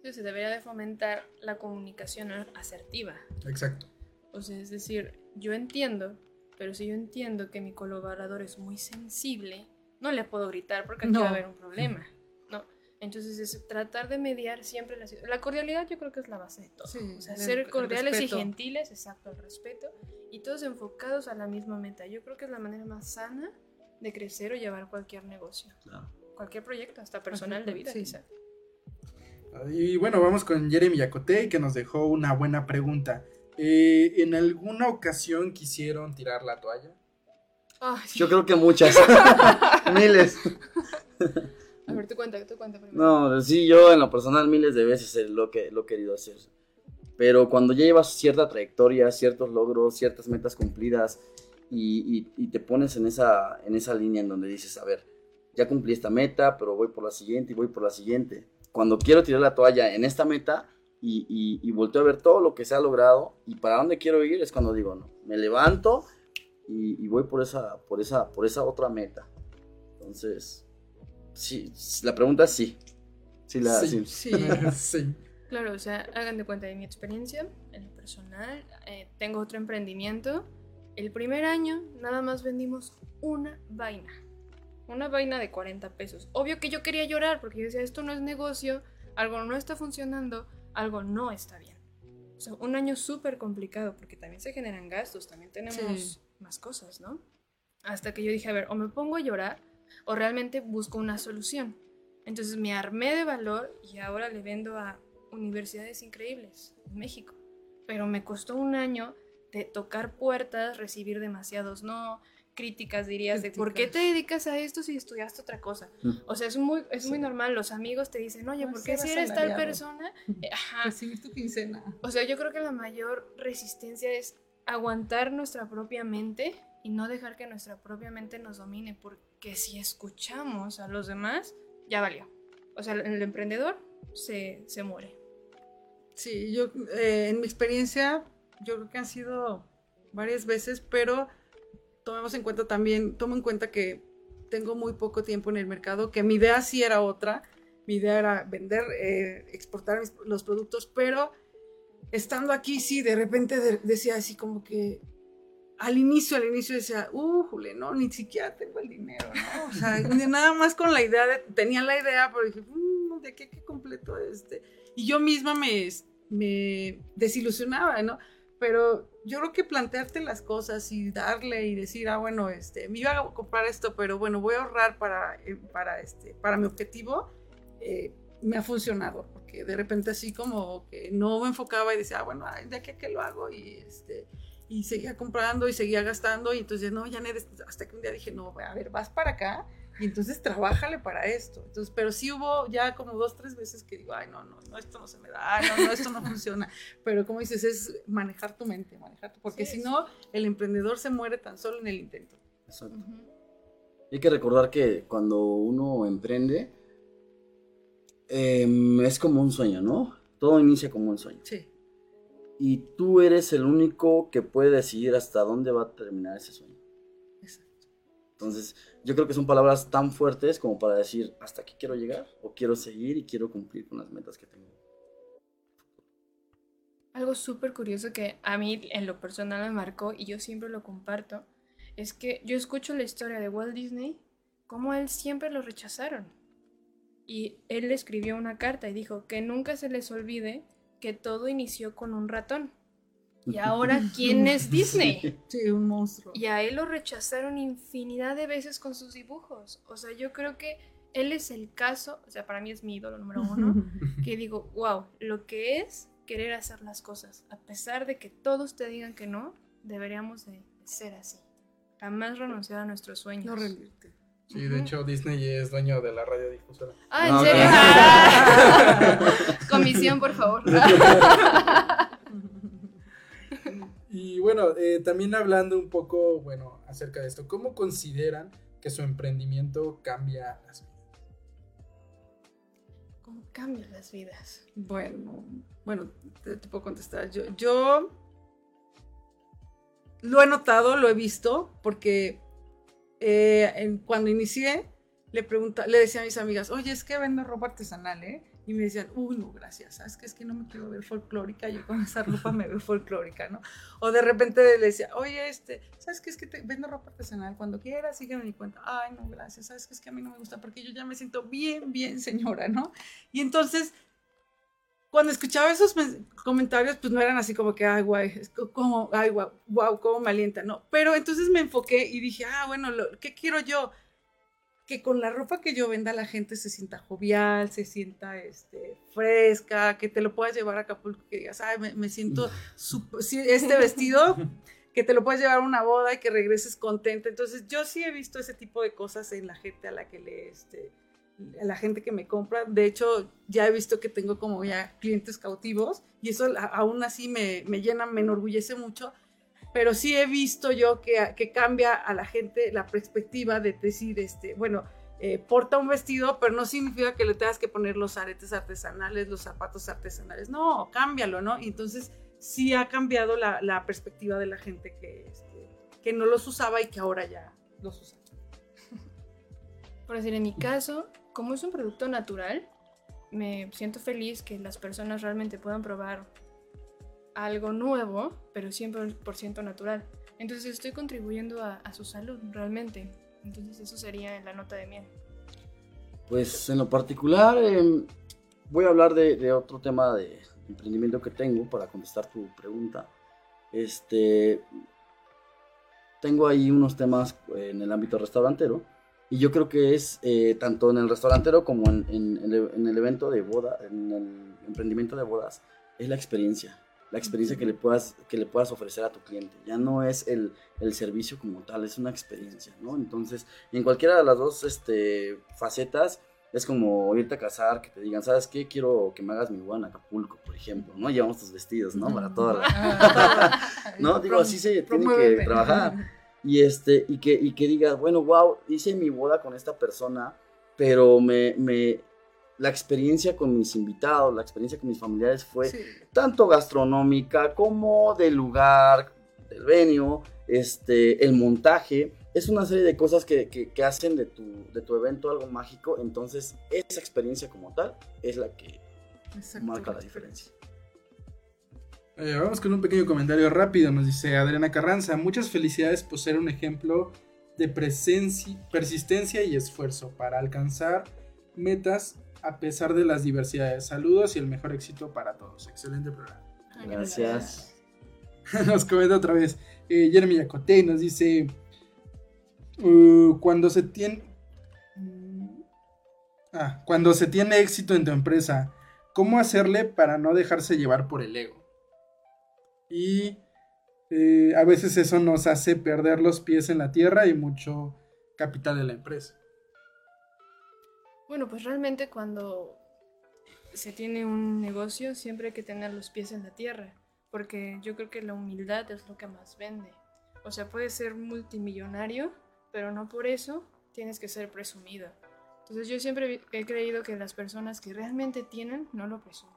Sí, se debería de fomentar la comunicación asertiva. Exacto. O sea, es decir, yo entiendo, pero si yo entiendo que mi colaborador es muy sensible, no le puedo gritar porque aquí No. va a haber un problema. Entonces es tratar de mediar siempre la situación. La cordialidad yo creo que es la base de todo. Sí, o sea, el- ser cordiales y gentiles, exacto, el respeto, y todos enfocados a la misma meta. Yo creo que es la manera más sana de crecer o llevar cualquier negocio, Claro. cualquier proyecto, hasta personal de vida Sí. quizá. Y bueno, vamos con Jeremy Yacote, que nos dejó una buena pregunta. Eh, ¿En alguna ocasión quisieron tirar la toalla? Sí. Yo creo que muchas. Miles. A ver, tú cuenta, tú cuenta primero. No, sí, yo en lo personal miles de veces lo que lo he querido hacer. Pero cuando ya llevas cierta trayectoria, ciertos logros, ciertas metas cumplidas y, y- y te pones en esa, en esa línea en donde dices, a ver, ya cumplí esta meta, pero voy por la siguiente y voy por la siguiente. Cuando quiero tirar la toalla en esta meta y, y, y volteo a ver todo lo que se ha logrado y para dónde quiero ir, es cuando digo, no, me levanto y, y voy por esa, por, esa, por esa otra meta. Entonces, sí, la pregunta es sí. Sí, la, Sí. sí. Sí. sí. Claro, o sea, hagan de cuenta de mi experiencia en lo personal. eh, tengo otro emprendimiento. El primer año nada más vendimos una vaina. Una vaina de 40 pesos. Obvio que yo quería llorar porque yo decía, esto no es negocio, algo no está funcionando, algo no está bien. O sea, un año súper complicado porque también se generan gastos, también tenemos Sí. más cosas, ¿no? Hasta que yo dije, a ver, o me pongo a llorar o realmente busco una solución. Entonces me armé de valor y ahora le vendo a universidades increíbles en México, pero me costó un año de tocar puertas, recibir demasiados no, críticas dirías de por qué te Críticas. dedicas a esto si estudiaste otra cosa. Mm. O sea, es muy, es muy normal, los amigos te dicen, oye, Ah, ¿por qué si eres tal persona? Ajá. Recibir tu quincena. O sea, yo creo que la mayor resistencia es aguantar nuestra propia mente y no dejar que nuestra propia mente nos domine, porque si escuchamos a los demás, ya valió. O sea, el emprendedor se, se muere. Sí, yo eh, en mi experiencia, yo creo que han sido varias veces, pero tomemos en cuenta también, tomo en cuenta que tengo muy poco tiempo en el mercado, que mi idea sí era otra, mi idea era vender, eh, exportar los productos, pero estando aquí sí, de repente de- decía así como que al inicio, al inicio decía, uh, jule, no, ni siquiera tengo el dinero, ¿no? O sea, nada más con la idea, de, tenía la idea, pero dije, "Mm, ¿de qué, qué completo este? Y yo misma me, me desilusionaba, ¿no? Pero yo creo que plantearte las cosas y darle y decir, ah, bueno, este, me iba a comprar esto, pero bueno, voy a ahorrar para, eh, para, este, para mi objetivo, eh, me ha funcionado, porque de repente así como que no me enfocaba y decía, ah, bueno, ay, de aquí a qué lo hago y este y seguía comprando y seguía gastando y entonces no, ya no eres- hasta que un día dije, no, a ver, vas para acá y entonces trabájale para esto. Entonces, pero sí hubo ya como dos, tres veces que digo, ay, no, no, no, esto no se me da, ay, no, no, esto no funciona. Pero como dices, es manejar tu mente, manejar tu, porque Sí, si no, el emprendedor se muere tan solo en el intento. Exacto. Ujú. Hay que recordar que cuando uno emprende, em, es como un sueño, ¿no? Todo inicia como un sueño. Sí. Y tú eres el único que puede decidir hasta dónde va a terminar ese sueño. Exacto. Entonces, yo creo que son palabras tan fuertes como para decir, hasta aquí quiero llegar, o quiero seguir y quiero cumplir con las metas que tengo. Algo súper curioso que a mí en lo personal me marcó y yo siempre lo comparto es que yo escucho la historia de Walt Disney, como él siempre lo rechazaron. Y él escribió una carta y dijo que nunca se les olvide que todo inició con un ratón. Y ahora, ¿quién es Disney? Sí, un monstruo. Y a él lo rechazaron infinidad de veces con sus dibujos. O sea, yo creo que él es el caso, o sea, para mí es mi ídolo número uno, que digo, wow, lo que es querer hacer las cosas. A pesar de que todos te digan que no, deberíamos de ser así. Jamás renunciar a nuestros sueños. No rendirte. Sí, de hecho Disney es dueño de la radiodifusora. Ah, ¿en No, serio? no. Ah. Comisión, por favor. Y bueno, eh, también hablando un poco, bueno, acerca de esto, ¿cómo consideran que su emprendimiento cambia las vidas? ¿Cómo cambian las vidas? Bueno, bueno, te, te puedo contestar. Yo, yo lo he notado, lo he visto, porque eh, en- cuando inicié, le, pregunta, le decía a mis amigas, oye, es que vendo ropa artesanal, ¿eh? Y me decían, uy, no, gracias, ¿sabes qué? Es que no me quiero ver folclórica, yo con esa ropa me veo folclórica, ¿no? O de repente le decía, oye, este, ¿sabes qué? Es que te vendo ropa artesanal, cuando quieras, sígueme mi cuenta. Ay, no, gracias, ¿sabes qué? Es que a mí no me gusta porque yo ya me siento bien, bien señora, ¿no? Y entonces, cuando escuchaba esos men- comentarios, pues no eran así como que, ay, guay, es co- como, ay, guau, wow, cómo me alienta, ¿no? Pero entonces me enfoqué y dije, ah, bueno, lo- ¿qué quiero yo? Que con la ropa que yo venda la gente se sienta jovial, se sienta este, fresca, que te lo puedas llevar a Acapulco, que digas, ay, me, me siento, este vestido, que te lo puedas llevar a una boda y que regreses contenta. Entonces, yo sí he visto ese tipo de cosas en la gente a la que le, este, la gente que me compra. De hecho, ya he visto que tengo como ya clientes cautivos y eso aún así me, me llena, me enorgullece mucho. Pero sí he visto yo que, que cambia a la gente la perspectiva de decir, este, bueno, eh, porta un vestido, pero no significa que le tengas que poner los aretes artesanales, los zapatos artesanales. No, cámbialo, ¿no? Y entonces sí ha cambiado la, la perspectiva de la gente que, este, que no los usaba y que ahora ya los usa. Por decir, en mi caso, como es un producto natural, me siento feliz que las personas realmente puedan probar algo nuevo, pero 100% natural. Entonces estoy contribuyendo a, su salud, realmente. Entonces eso sería la nota de miel. Pues en lo particular, em, voy a hablar de, de otro tema de emprendimiento que tengo para contestar tu pregunta. Este, tengo ahí unos temas en el ámbito restaurantero Y yo creo que es eh, tanto en el restaurantero como en, en- en el- en el evento de boda, en el emprendimiento de bodas, es la experiencia. La experiencia que le puedas, que le puedas ofrecer a tu cliente. Ya no es el, el servicio como tal, es una experiencia, ¿no? Entonces, en cualquiera de las dos este, facetas, es como irte a casar, que te digan, ¿sabes qué? Quiero que me hagas mi boda en Acapulco, por ejemplo, ¿no? Llevamos tus vestidos, ¿no? Para toda la... No, digo, así se tiene que trabajar. Y este, y que, y que digas, bueno, wow, hice mi boda con esta persona, pero me, me, la experiencia con mis invitados, la experiencia con mis familiares fue Sí. tanto gastronómica como del lugar, del venue, este, el montaje. Es una serie de cosas que, que- que hacen de tu, de tu evento algo mágico. Entonces, esa experiencia como tal es la que marca la diferencia. Eh, vamos con un pequeño comentario rápido. Nos dice Adriana Carranza. Muchas felicidades por ser un ejemplo de presencia, persistencia y esfuerzo para alcanzar metas a pesar de las diversidades. Saludos y el mejor éxito para todos. Excelente programa. Gracias. nos comenta otra vez eh, Jeremy Yacote nos dice uh, cuando se tiene ah, cuando se tiene éxito en tu empresa cómo hacerle para no dejarse llevar por el ego y eh, a veces eso nos hace perder los pies en la tierra y mucho capital de la empresa Bueno, pues realmente cuando se tiene un negocio siempre hay que tener los pies en la tierra, porque yo creo que la humildad es lo que más vende. O sea, puedes ser multimillonario, pero no por eso tienes que ser presumido. Entonces yo siempre he creído que las personas que realmente tienen no lo presumen.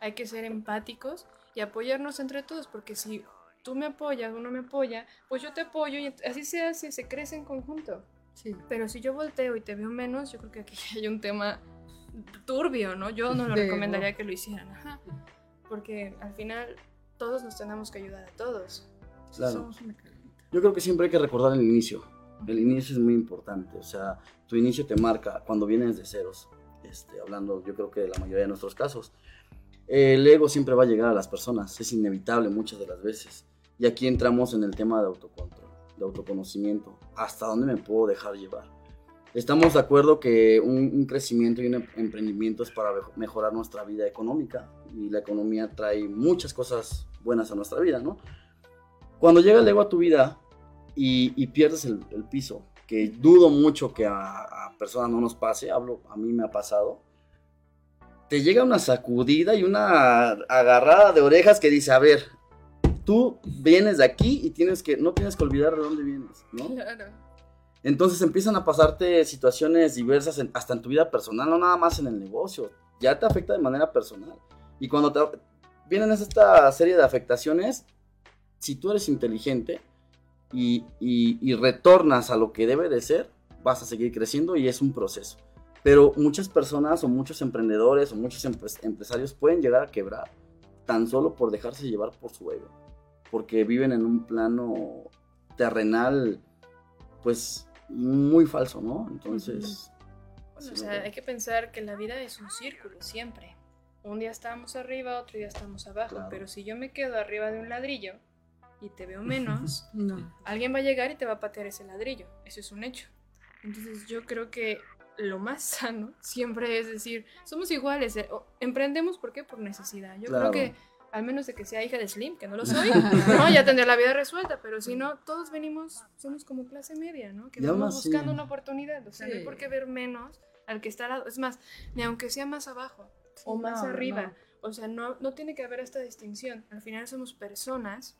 Hay que ser empáticos y apoyarnos entre todos, porque si tú me apoyas, uno me apoya, pues yo te apoyo y así se hace, se crece en conjunto. Sí. Pero si yo volteo y te veo menos, yo creo que aquí hay un tema turbio, ¿no? Yo no lo De recomendaría que lo hicieran, ajá. Porque al final todos nos tenemos que ayudar a todos. Claro. Somos una. Yo creo que siempre hay que recordar el inicio. El inicio es muy importante. O sea, tu inicio te marca cuando vienes de ceros. Este, hablando, yo creo que de la mayoría de nuestros casos. El ego siempre va a llegar a las personas. Es inevitable muchas de las veces. Y aquí entramos en el tema de autocontrol, de autoconocimiento. ¿Hasta dónde me puedo dejar llevar? Estamos de acuerdo que un, crecimiento y un em- emprendimiento es para mejo- mejorar nuestra vida económica. Y la economía trae muchas cosas buenas a nuestra vida, ¿no? Cuando llega el ego a tu vida y, pierdes el, el piso, que dudo mucho que a, a personas no nos pase, hablo, a mí me ha pasado, te llega una sacudida y una agarrada de orejas que dice, a ver, tú vienes de aquí y tienes que, no tienes que olvidar de dónde vienes, ¿no? Claro. Entonces empiezan a pasarte situaciones diversas en- hasta en tu vida personal, no nada más en el negocio. Ya te afecta de manera personal. Y cuando te, vienen esta serie de afectaciones, si tú eres inteligente y, y- y retornas a lo que debe de ser, vas a seguir creciendo y es un proceso. Pero muchas personas o muchos emprendedores o muchos empres- empresarios pueden llegar a quebrar tan solo por dejarse llevar por su ego. Porque viven en un plano terrenal, pues muy falso, ¿no? Entonces... O sea, hay que pensar que la vida es un círculo siempre. Un día estamos arriba, otro día estamos abajo. Claro. Pero si yo me quedo arriba de un ladrillo y te veo menos, No. alguien va a llegar y te va a patear ese ladrillo. Eso es un hecho. Entonces yo creo que lo más sano siempre es decir, somos iguales. eh, o- Emprendemos, ¿por qué? Por necesidad. Yo Claro. creo que, al menos de que sea hija de Slim, que no lo soy, no, ya tendría la vida resuelta. Pero si no, todos venimos, somos como clase media, ¿no? Que vamos buscando una oportunidad. O sea, no hay por qué ver menos al que está al lado. Es más, ni aunque sea más abajo o más no, arriba. no. O sea, no, no tiene que haber esta distinción. Al final somos personas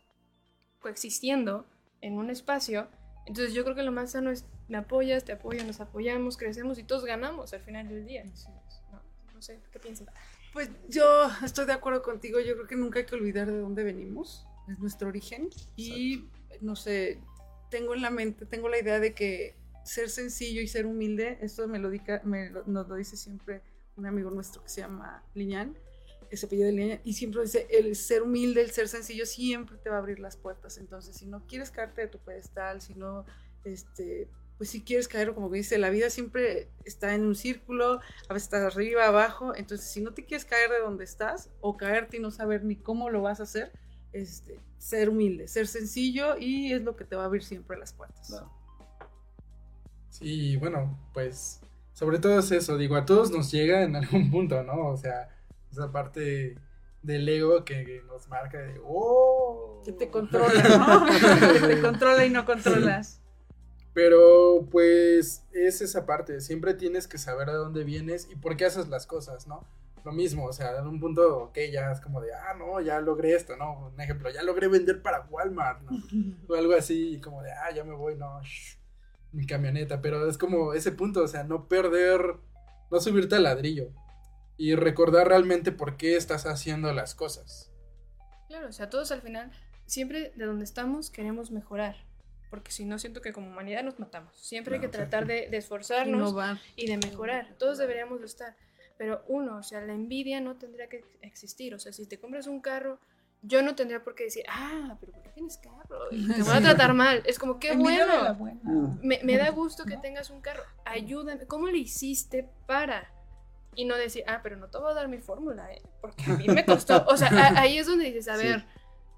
coexistiendo en un espacio. Entonces yo creo que lo más sano es me apoyas, te apoyo, nos apoyamos, crecemos y todos ganamos al final del día. No, no sé, ¿qué piensas? Pues yo estoy de acuerdo contigo, yo creo que nunca hay que olvidar de dónde venimos, es nuestro origen y no sé, tengo en la mente, tengo la idea de que ser sencillo y ser humilde, esto me lo, dica- me lo- nos lo dice siempre un amigo nuestro que se llama Liñán, que se apellida Liñán, y siempre dice, el ser humilde, el ser sencillo siempre te va a abrir las puertas, entonces si no quieres caerte de tu pedestal, si no, este, pues si quieres caer, como que dice, la vida siempre está en un círculo, a veces estás arriba, abajo, entonces si no te quieres caer de donde estás o caerte y no saber ni cómo lo vas a hacer, este, ser humilde, ser sencillo y es lo que te va a abrir siempre las puertas. Claro. Sí, bueno, pues sobre todo es eso, digo, a todos nos llega en algún punto, ¿no? O sea, esa parte del ego que, que nos marca de, oh, Que te controla, ¿no? que te controla y no controlas. Pero pues es esa parte, siempre tienes que saber a dónde vienes y por qué haces las cosas, ¿no? Lo mismo, o sea, en un punto, ok, ya es como de, ah, no, ya logré esto, ¿no? Un ejemplo, ya logré vender para Walmart, ¿no? O algo así, como de, ah, ya me voy, no, shh, mi camioneta, pero es como ese punto, o sea, no perder, no subirte al ladrillo y recordar realmente por qué estás haciendo las cosas. Claro, o sea, todos al final, siempre de donde estamos queremos mejorar. Porque si no, siento que como humanidad nos matamos. Siempre hay que tratar de, de esforzarnos Innovar. y de mejorar. Todos deberíamos de estar. Pero uno, o sea, la envidia no tendría que existir. O sea, si te compras un carro, yo no tendría por qué decir, ah, pero ¿por qué tienes carro? Y te voy a tratar mal. Es como, qué bueno. Me, me da gusto que tengas un carro. Ayúdame. ¿Cómo le hiciste para? Y no decir, ah, pero no te voy a dar mi fórmula, ¿eh? Porque a mí me costó. O sea, a- ahí es donde dices, a Sí.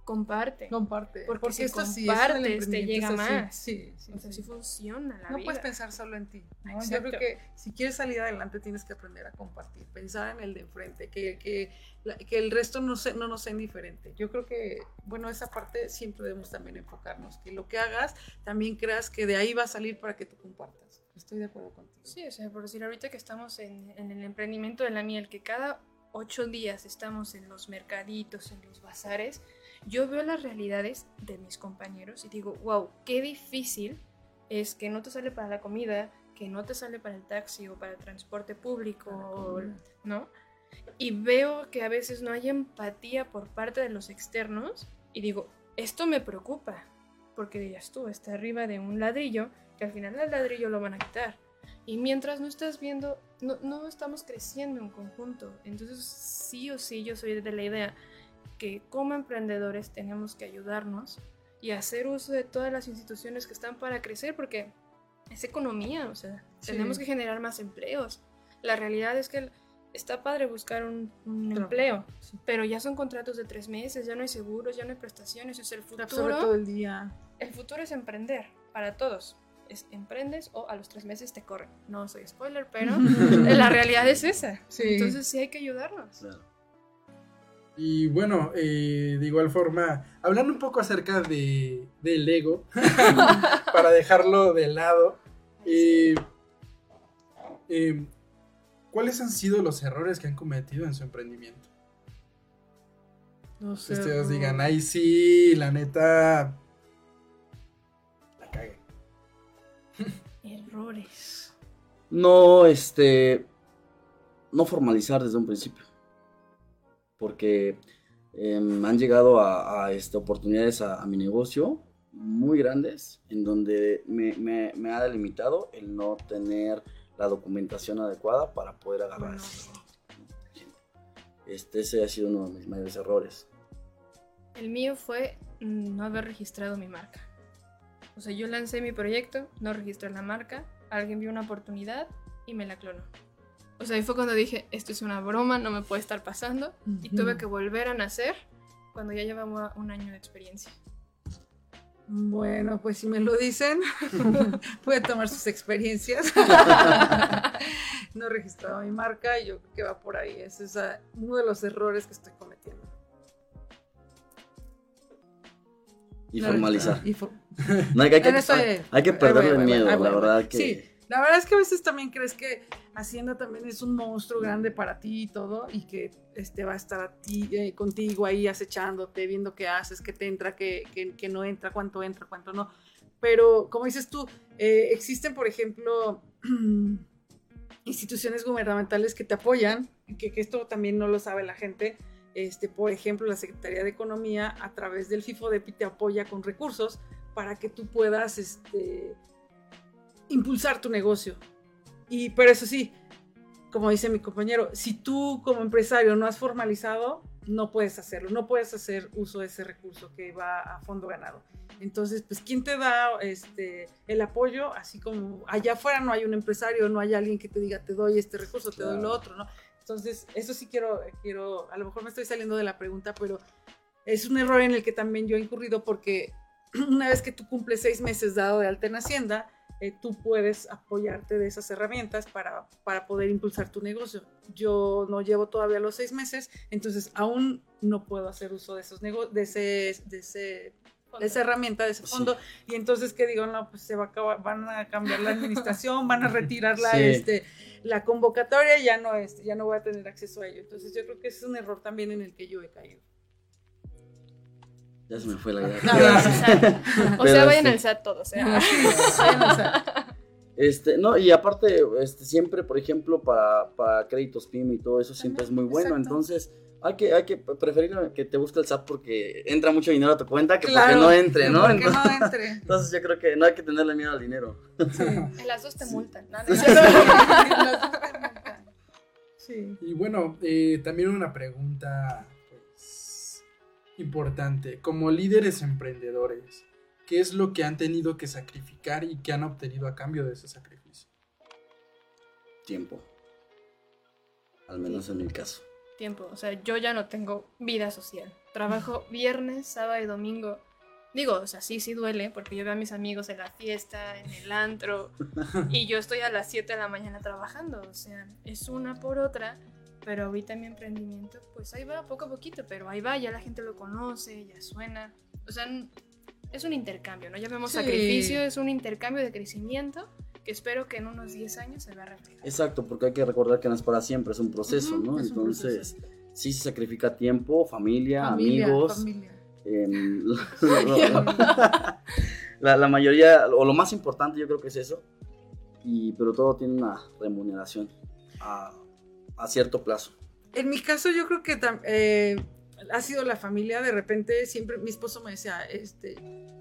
Comparte. Comparte. Porque si esto sí, compartes, del te llega más. Sí, sí, O sea, sí. sí funciona la No vida. puedes pensar solo en ti. ¿no? Yo creo que si quieres salir adelante tienes que aprender a compartir, pensar en el de enfrente, que, que, la- que el resto no, se, no nos sea indiferente. Yo creo que, bueno, esa parte siempre debemos también enfocarnos, que lo que hagas también creas que de ahí va a salir para que tú compartas. Estoy de acuerdo contigo. Sí, o sea, por decir, ahorita que estamos en, en el emprendimiento de la miel, que cada ocho días estamos en los mercaditos, en los bazares, yo veo las realidades de mis compañeros y digo, wow, qué difícil es que no te sale para la comida, que no te sale para el taxi o para el transporte público, o- ¿no? Y veo que a veces no hay empatía por parte de los externos y digo, esto me preocupa, porque dirías tú, está arriba de un ladrillo, que al final el ladrillo lo van a quitar. Y mientras no estás viendo, no, no estamos creciendo en conjunto. Entonces, sí o sí, yo soy de la idea que como emprendedores tenemos que ayudarnos y hacer uso de todas las instituciones que están para crecer, porque es economía, o sea, Sí. tenemos que generar más empleos. La realidad es que está padre buscar un, empleo, sí. pero ya son contratos de tres meses, ya no hay seguros, ya no hay prestaciones, sea, el absorbe todo futuro, el día. el futuro es emprender para todos. Es emprendes o a los tres meses te corren. No soy spoiler, pero la realidad es esa. Sí. Entonces sí hay que ayudarnos. Claro. Y bueno, eh, de igual forma, hablando un poco acerca de, del ego, para dejarlo de lado, eh, eh, ¿cuáles han sido los errores que han cometido en su emprendimiento? No sé. Ustedes digan, ay sí, la neta, la cagué. Errores. No, este, no formalizar desde un principio. Porque em, han llegado a, a, este, oportunidades a, a mi negocio muy grandes en donde me, me- me ha delimitado el no tener la documentación adecuada para poder agarrar ese Este, ese ha sido uno de mis mayores errores. El mío fue mm, no haber registrado mi marca. O sea, yo lancé mi proyecto, no registré la marca, alguien vio una oportunidad y me la clonó. O sea, ahí fue cuando dije, esto es una broma, no me puede estar pasando. Y tuve que volver a nacer cuando ya llevaba un año de experiencia. Bueno, pues si me lo dicen, puede tomar sus experiencias. no he registrado mi marca y yo creo que va por ahí. Ese es uno de los errores que estoy cometiendo. Y No formalizar. Y for- No, hay, que, hay que- hay- hay perderle el miedo, la verdad que... Sí, la verdad es que a veces también crees que Hacienda también es un monstruo grande para ti y todo, y que este, va a estar eh, contigo ahí acechándote, viendo qué haces, qué te entra, qué no entra, cuánto entra, cuánto no. Pero, como dices tú, eh, existen, por ejemplo, instituciones gubernamentales que te apoyan, que, que esto también no lo sabe la gente. Este, por ejemplo, la Secretaría de Economía a través del FIFODEPI te apoya con recursos para que tú puedas este, impulsar tu negocio. Y, pero eso sí, como dice mi compañero, si tú como empresario no has formalizado, no puedes hacerlo, no puedes hacer uso de ese recurso que va a fondo ganado. Entonces, pues, ¿quién te da este, el apoyo? Así como allá afuera no hay un empresario, no hay alguien que te diga, te doy este recurso, te doy lo otro, ¿no? Entonces, eso sí quiero, quiero, a lo mejor me estoy saliendo de la pregunta, pero es un error en el que también yo he incurrido porque una vez que tú cumples seis meses dado de alta en Hacienda, eh, tú puedes apoyarte de esas herramientas para, para poder impulsar tu negocio. Yo no llevo todavía los seis meses, entonces aún no puedo hacer uso de esos nego- de ese, de ese de esa herramienta, de ese Sí. fondo, y entonces que digo, no, pues se va a acabar, van a cambiar la administración, van a retirar la, Sí. este, la convocatoria, ya no, este, ya no voy a tener acceso a ello. Entonces yo creo que ese es un error también en el que yo he caído. Ya se me fue la idea. No, o sea, o Pero sea, vayan este- al SAT todo, o sea. Vayan al SAT. Este, no, y aparte, este, siempre, por ejemplo, para, para créditos PYME y todo eso siempre es muy bueno. exacto. Entonces, hay que, hay que preferir que te busque el SAP porque entra mucho dinero a tu cuenta que Claro, porque no entre, ¿no? Porque Entonces, no entre. entonces yo creo que no hay que tenerle miedo al dinero. En las dos te multan. ¿no? Sí. Sí. Y bueno, eh, también una pregunta importante. Como líderes emprendedores, ¿qué es lo que han tenido que sacrificar y qué han obtenido a cambio de ese sacrificio? Tiempo. Al menos en mi caso. Tiempo, o sea, yo ya no tengo vida social. Trabajo viernes, sábado y domingo. Digo, o sea, sí, sí duele, porque yo veo a mis amigos en la fiesta, en el antro, y yo estoy a las 7 de la mañana trabajando. O sea, es una por otra, pero ahorita mi emprendimiento, pues ahí va, poco a poquito, pero ahí va, ya la gente lo conoce, ya suena. O sea, es un intercambio, ¿no? Ya vemos Sí. sacrificio, es un intercambio de crecimiento que espero que en unos 10 años se vea reflejado. Exacto, porque hay que recordar que no es para siempre, es un proceso, Ujú, ¿no? es un Entonces, proceso. sí se sacrifica tiempo, familia, Familia, amigos. familia. em, la, la mayoría, o lo más importante yo creo que es eso, y, pero todo tiene una remuneración a, a cierto plazo. En mi caso, yo creo que eh, ha sido la familia. De repente, siempre mi esposo me decía, este,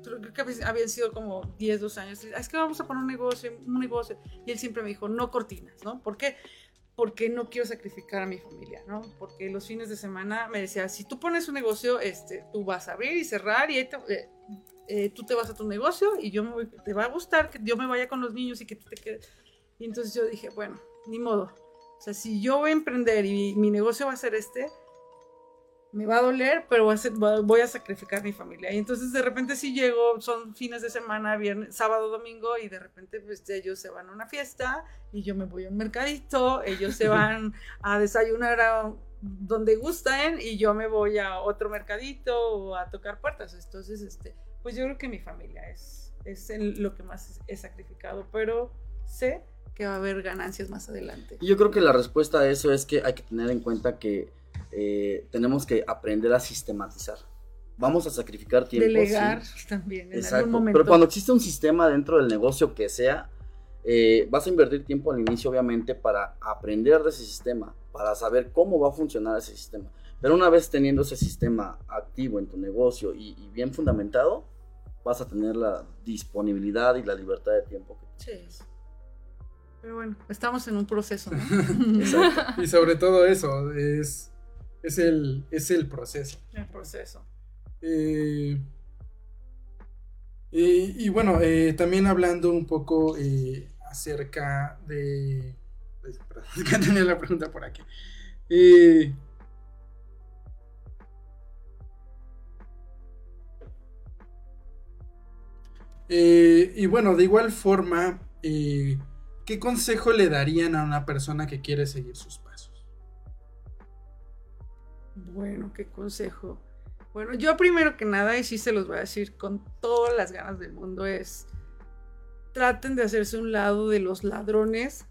creo que habían sido como 10, 12 años. Es que vamos a poner un negocio, un negocio. Y él siempre me dijo, no cortinas, ¿no? ¿Por qué? Porque no quiero sacrificar a mi familia, ¿no? Porque los fines de semana me decía, si tú pones un negocio, este, tú vas a abrir y cerrar y ahí eh, eh, tú te vas a tu negocio y yo me voy, te va a gustar que yo me vaya con los niños y que tú te quedes. Y entonces yo dije, bueno, ni modo. O sea, si yo voy a emprender y mi negocio va a ser este, me va a doler, pero voy a, hacer- voy a sacrificar mi familia. Y entonces de repente si llego, son fines de semana, viernes, sábado, domingo, y de repente pues ellos se van a una fiesta y yo me voy a un mercadito, ellos se van a desayunar a donde gusten y yo me voy a otro mercadito o a tocar puertas. Entonces, este, pues yo creo que mi familia es, es el- lo que más he sacrificado, pero sé que va a haber ganancias más adelante. Y yo creo que la respuesta a eso es que hay que tener en cuenta que eh, tenemos que aprender a sistematizar. Vamos a sacrificar tiempo. Delegar sí. también en Exacto. algún momento. Pero cuando existe un sistema dentro del negocio que sea, eh, vas a invertir tiempo al inicio, obviamente, para aprender de ese sistema, para saber cómo va a funcionar ese sistema. Pero una vez teniendo ese sistema activo en tu negocio y, y bien fundamentado, vas a tener la disponibilidad y la libertad de tiempo. que- Sí. Pero bueno, estamos en un proceso, ¿no? Exacto. Y sobre todo eso, es, es, el, es el proceso. el proceso. Eh, y, y bueno, eh, también hablando un poco eh, acerca de... pues, perdón, es que tenía la pregunta por aquí. Eh, eh, y bueno, de igual forma, eh, ¿qué consejo le darían a una persona que quiere seguir sus pasos? Bueno, qué consejo. Bueno, yo primero que nada, y sí se los voy a decir con todas las ganas del mundo, es traten de hacerse un lado de los ladrones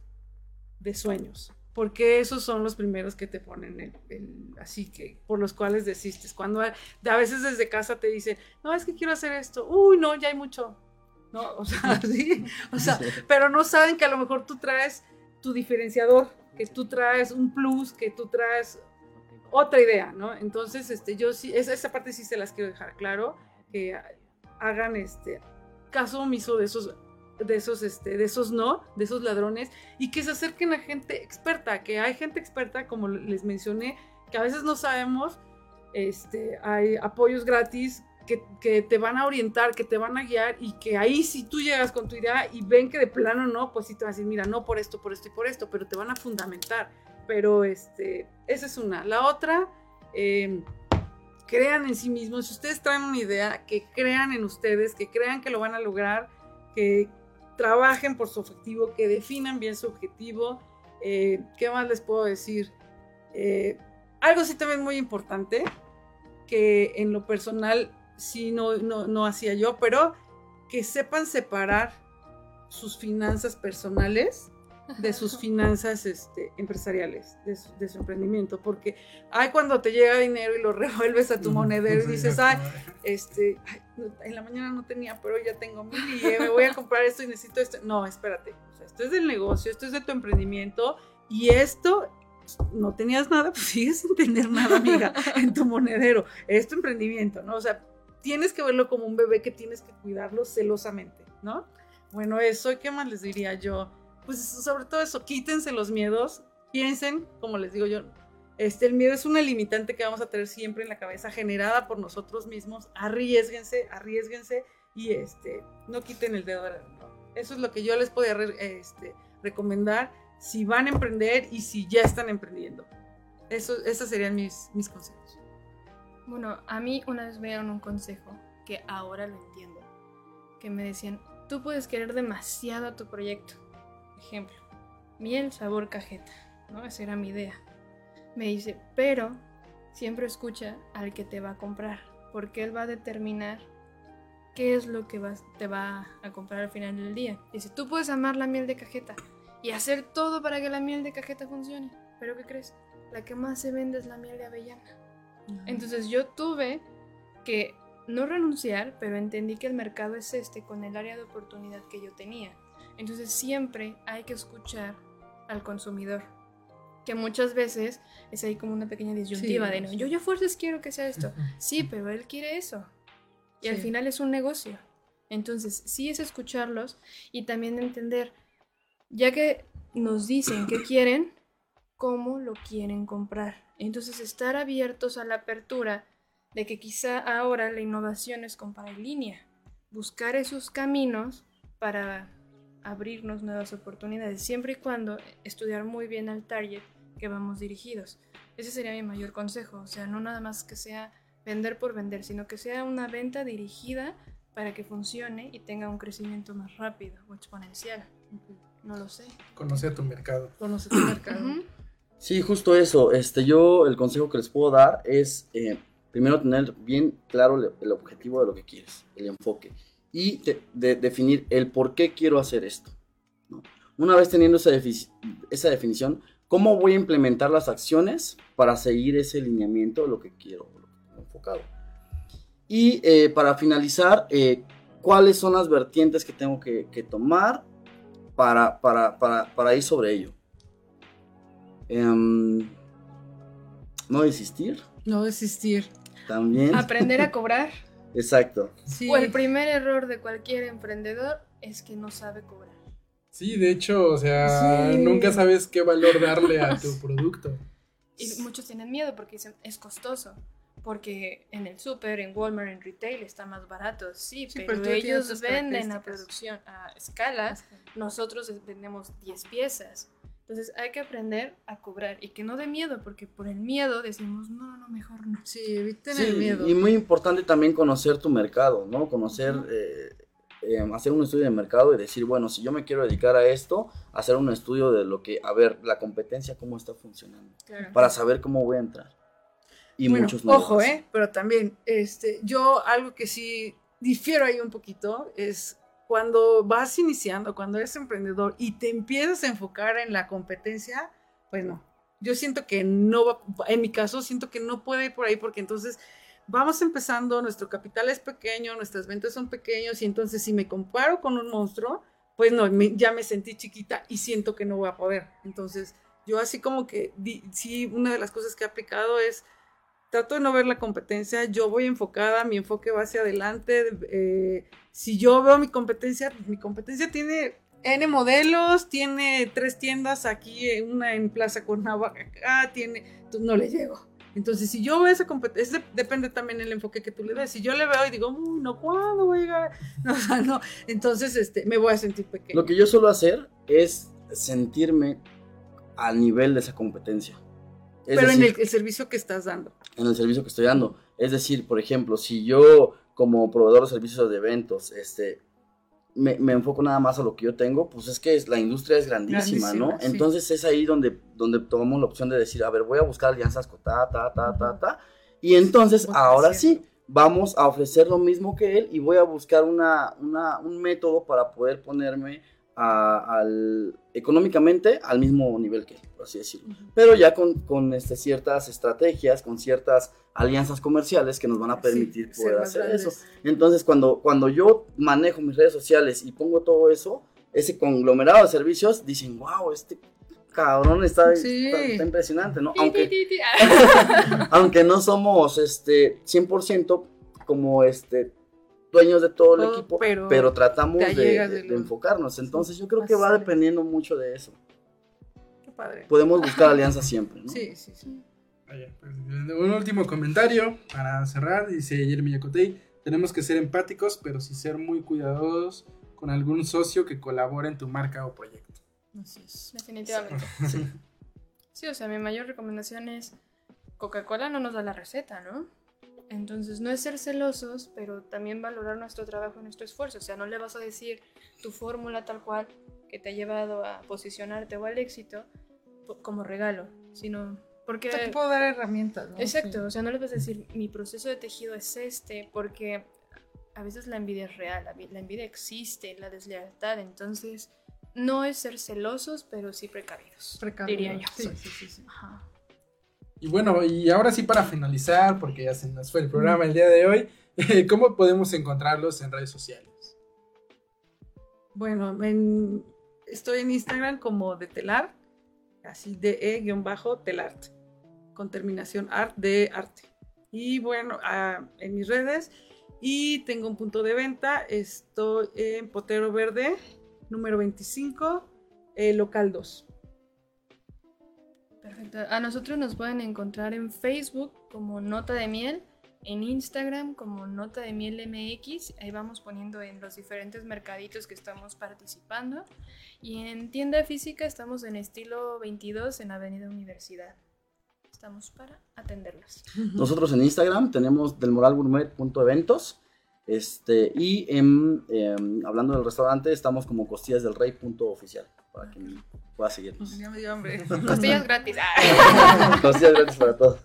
de sueños, porque esos son los primeros que te ponen el, el- así que por los cuales desistes. Cuando a, veces desde casa te dicen, no, es que quiero hacer esto, uy, no, ya hay mucho. No, o sea, sí, o sea, pero no saben que a lo mejor tú traes tu diferenciador, que tú traes un plus, que tú traes otra idea, ¿no? Entonces, este, yo sí, esa, esa parte sí se las quiero dejar claro, que hagan este caso omiso de esos, de esos, este, de esos no, de esos ladrones, y que se acerquen a gente experta, que hay gente experta, como les mencioné, que a veces no sabemos, este, hay apoyos gratis que, que te van a orientar, que te van a guiar, y que ahí si tú llegas con tu idea y ven que de plano no, pues sí te van a decir, mira, no por esto, por esto y por esto, pero te van a fundamentar pero este, esa es una. La otra, eh, crean en sí mismos. Si ustedes traen una idea, que crean en ustedes, que crean que lo van a lograr, que trabajen por su objetivo, que definan bien su objetivo. Eh, ¿Qué más les puedo decir? Eh, algo sí también muy importante, que en lo personal sí no, no, no hacía yo, pero que sepan separar sus finanzas personales de sus finanzas este, empresariales, de su, de su emprendimiento, porque ay, cuando te llega dinero y lo revuelves a tu monedero y dices, ay, este, ay, en la mañana no tenía, pero ya tengo mil y eh, me voy a comprar esto y necesito esto. No, espérate, o sea, esto es del negocio, esto es de tu emprendimiento y esto no tenías nada, pues sigues sin tener nada, amiga, en tu monedero. Es tu emprendimiento, ¿no? O sea, tienes que verlo como un bebé que tienes que cuidarlo celosamente, ¿no? Bueno, eso, ¿y qué más les diría yo? Pues sobre todo eso, quítense los miedos, piensen, como les digo yo, este, el miedo es una limitante que vamos a tener siempre en la cabeza, generada por nosotros mismos. Arriesguense, arriesguense y este, no quiten el dedo del renglón. Eso es lo que yo les podría este, recomendar si van a emprender y si ya están emprendiendo. Eso, esos serían mis, mis consejos. Bueno, a mí una vez me dieron un consejo que ahora lo entiendo. Que me decían, tú puedes querer demasiado a tu proyecto. Ejemplo, miel sabor cajeta, ¿no? Esa era mi idea. Me dice, pero siempre escucha al que te va a comprar, porque él va a determinar qué es lo que vas- te va a comprar al final del día. Dice, tú puedes amar la miel de cajeta y hacer todo para que la miel de cajeta funcione, pero ¿qué crees? La que más se vende es la miel de avellana. Entonces yo tuve que no renunciar, pero entendí que el mercado es este con el área de oportunidad que yo tenía. Entonces siempre hay que escuchar al consumidor. Que muchas veces es ahí como una pequeña disyuntiva Sí, de no, yo ya fuerzas quiero que sea esto. Sí, pero él quiere eso. Y al final es un negocio. Entonces, sí es escucharlos y también entender, ya que nos dicen que quieren, cómo lo quieren comprar. Entonces, estar abiertos a la apertura de que quizá ahora la innovación es comprar en línea, buscar esos caminos para abrirnos nuevas oportunidades, siempre y cuando estudiar muy bien al target que vamos dirigidos. Ese sería mi mayor consejo, o sea, no nada más que sea vender por vender, sino que sea una venta dirigida para que funcione y tenga un crecimiento más rápido o exponencial. No lo sé. Conoce a tu mercado. Conoce tu mercado. Sí, justo eso. Este, yo el consejo que les puedo dar es eh, primero tener bien claro el, objetivo de lo que quieres, el enfoque y de- de- definir el por qué quiero hacer esto. Una vez teniendo esa, esa definición, ¿cómo voy a implementar las acciones para seguir ese lineamiento de lo que quiero, enfocado? Y eh, para finalizar, eh, ¿cuáles son las vertientes que tengo que, tomar para, para, para ir sobre ello? Em, no desistir, No desistir. también. Aprender a cobrar. Exacto. Sí. O el primer error de cualquier emprendedor es que no sabe cobrar. Sí, de hecho, o sea, Sí. nunca sabes qué valor darle a tu producto. Y muchos tienen miedo porque dicen, es costoso. Porque en el super, en Walmart, en retail está más barato. Sí, Sí, pero, ellos venden a producción, a escala. Nosotros vendemos 10 piezas. Entonces hay que aprender a cobrar y que no dé miedo, porque por el miedo decimos, no, no, mejor no. Sí, eviten Sí, el miedo. y muy importante también conocer tu mercado, ¿no? Conocer, eh, eh, hacer un estudio de mercado y decir, bueno, si yo me quiero dedicar a esto, hacer un estudio de lo que, a ver, la competencia, cómo está funcionando, Claro. para saber cómo voy a entrar. Y bueno, muchos no lo ojo. ¿eh? Pero también, este, yo algo que sí difiero ahí un poquito es cuando vas iniciando, cuando eres emprendedor y te empiezas a enfocar en la competencia, pues no. Yo siento que no va, en mi caso, siento que no puede ir por ahí porque entonces vamos empezando, nuestro capital es pequeño, nuestras ventas son pequeños y entonces si me comparo con un monstruo, pues no, me- ya me sentí chiquita y siento que no voy a poder. Entonces, yo así como que, di- sí, una de las cosas que he aplicado es trato de no ver la competencia, yo voy enfocada, mi enfoque va hacia adelante. eh, si yo veo mi competencia, mi competencia tiene N modelos, tiene tres tiendas aquí, una en Plaza Cuernavaca, acá, tiene, entonces no le llego. Entonces, si yo veo esa competencia, depende también el enfoque que tú le des. Si yo le veo y digo, uy, no, ¿cuándo voy a llegar? No, o sea, no. Entonces, este, me voy a sentir pequeño. Lo que yo suelo hacer es sentirme al nivel de esa competencia. Es Pero en el servicio que estás dando. En el servicio que estoy dando. Es decir, por ejemplo, si yo como proveedor de servicios de eventos, este, me, me enfoco nada más a lo que yo tengo, pues es que es- la industria es grandísima, ¿no? Sí. Entonces es ahí donde, donde tomamos la opción de decir, a ver, voy a buscar alianzas con ta, ta, ta, ta, ta. Y entonces, ahora sí, vamos a ofrecer lo mismo que él y voy a buscar una, una, un método para poder ponerme a- al, económicamente al mismo nivel que él, por así decirlo. Pero ya con, con este, ciertas estrategias, con ciertas alianzas comerciales que nos van a permitir Sí, poder hacer grandes. eso. Entonces, cuando, cuando yo manejo mis redes sociales y pongo todo eso, ese conglomerado de servicios, dicen, wow, este cabrón está, Sí. está, está impresionante, ¿no? Aunque, aunque no somos este 100% como este dueños de todo el equipo, pero pero, tratamos de, enfocarnos. Entonces, yo creo que va dependiendo mucho de eso. Padre. Podemos buscar alianzas siempre, ¿no? Sí, sí, sí. Oye, pues, un último comentario para cerrar, dice Jeremy Yacotey, tenemos que ser empáticos, pero sí ser muy cuidadosos con algún socio que colabore en tu marca o proyecto. Así es. Definitivamente. Sí, o sea, mi mayor recomendación es Coca-Cola no nos da la receta, ¿no? Entonces no es ser celosos, pero también valorar nuestro trabajo y nuestro esfuerzo. O sea, no le vas a decir tu fórmula tal cual que te ha llevado a posicionarte o al éxito como regalo, sino porque... Te puedo dar herramientas, ¿no? Exacto, o sea, no le vas a decir mi proceso de tejido es este, porque a veces la envidia es real, la, vi- la envidia existe, la deslealtad, entonces no es ser celosos, pero sí precavidos, Precavido. diría yo. Sí, sí, sí, sí. Ajá. Y bueno, y ahora sí para finalizar, porque ya se nos fue el programa el día de hoy, ¿cómo podemos encontrarlos en redes sociales? Bueno, en- estoy en Instagram como de telar, así de e-telart, con terminación art de arte. Y bueno, ah, en mis redes, y tengo un punto de venta, estoy en Potero Verde, número 25, eh, local 2. Perfecto. A nosotros nos pueden encontrar en Facebook como Nota de Miel, en Instagram como Nota de Miel MX, ahí vamos poniendo en los diferentes mercaditos que estamos participando. Y en tienda física estamos en estilo 22 en Avenida Universidad. Estamos para atenderlas. Nosotros en Instagram tenemos delmoralgourmet.eventos. Este, y en, em, hablando del restaurante, estamos como costillasdelrey.oficial para que pueda seguirnos. Ya me dio hambre. Costillas gratis. Costillas gratis para todos.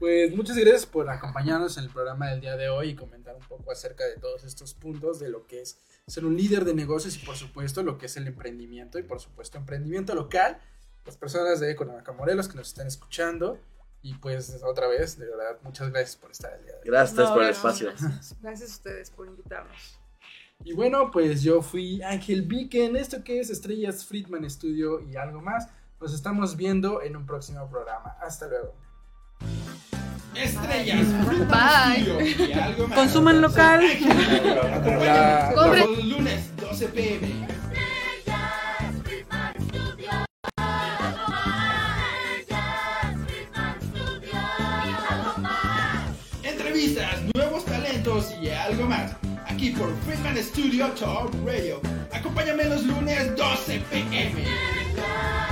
Pues muchas gracias por acompañarnos en el programa del día de hoy y comentar un poco acerca de todos estos puntos de lo que es ser un líder de negocios y por supuesto lo que es el emprendimiento y por supuesto emprendimiento local. Las personas de Economica Morelos que nos están escuchando y pues otra vez, de verdad, muchas gracias por estar el día de hoy. Gracias No, por el espacio. gracias. Gracias a ustedes por invitarnos. Y bueno, pues yo fui Ángel Viken, esto que es Estrellas Friedman Studio y algo más. Nos estamos viendo en un próximo programa. Hasta luego. Estrellas. Bye. Y algo más. Consuman local. La- los lunes, 12 pm. Estrellas, Friedman Studio. Algo más. Estrellas, Friedman Studio. Algo más. Entrevistas, nuevos talentos y algo más. Aquí por Friedman Studio Talk Radio. Acompáñame los lunes, 12 pm. Estrellas,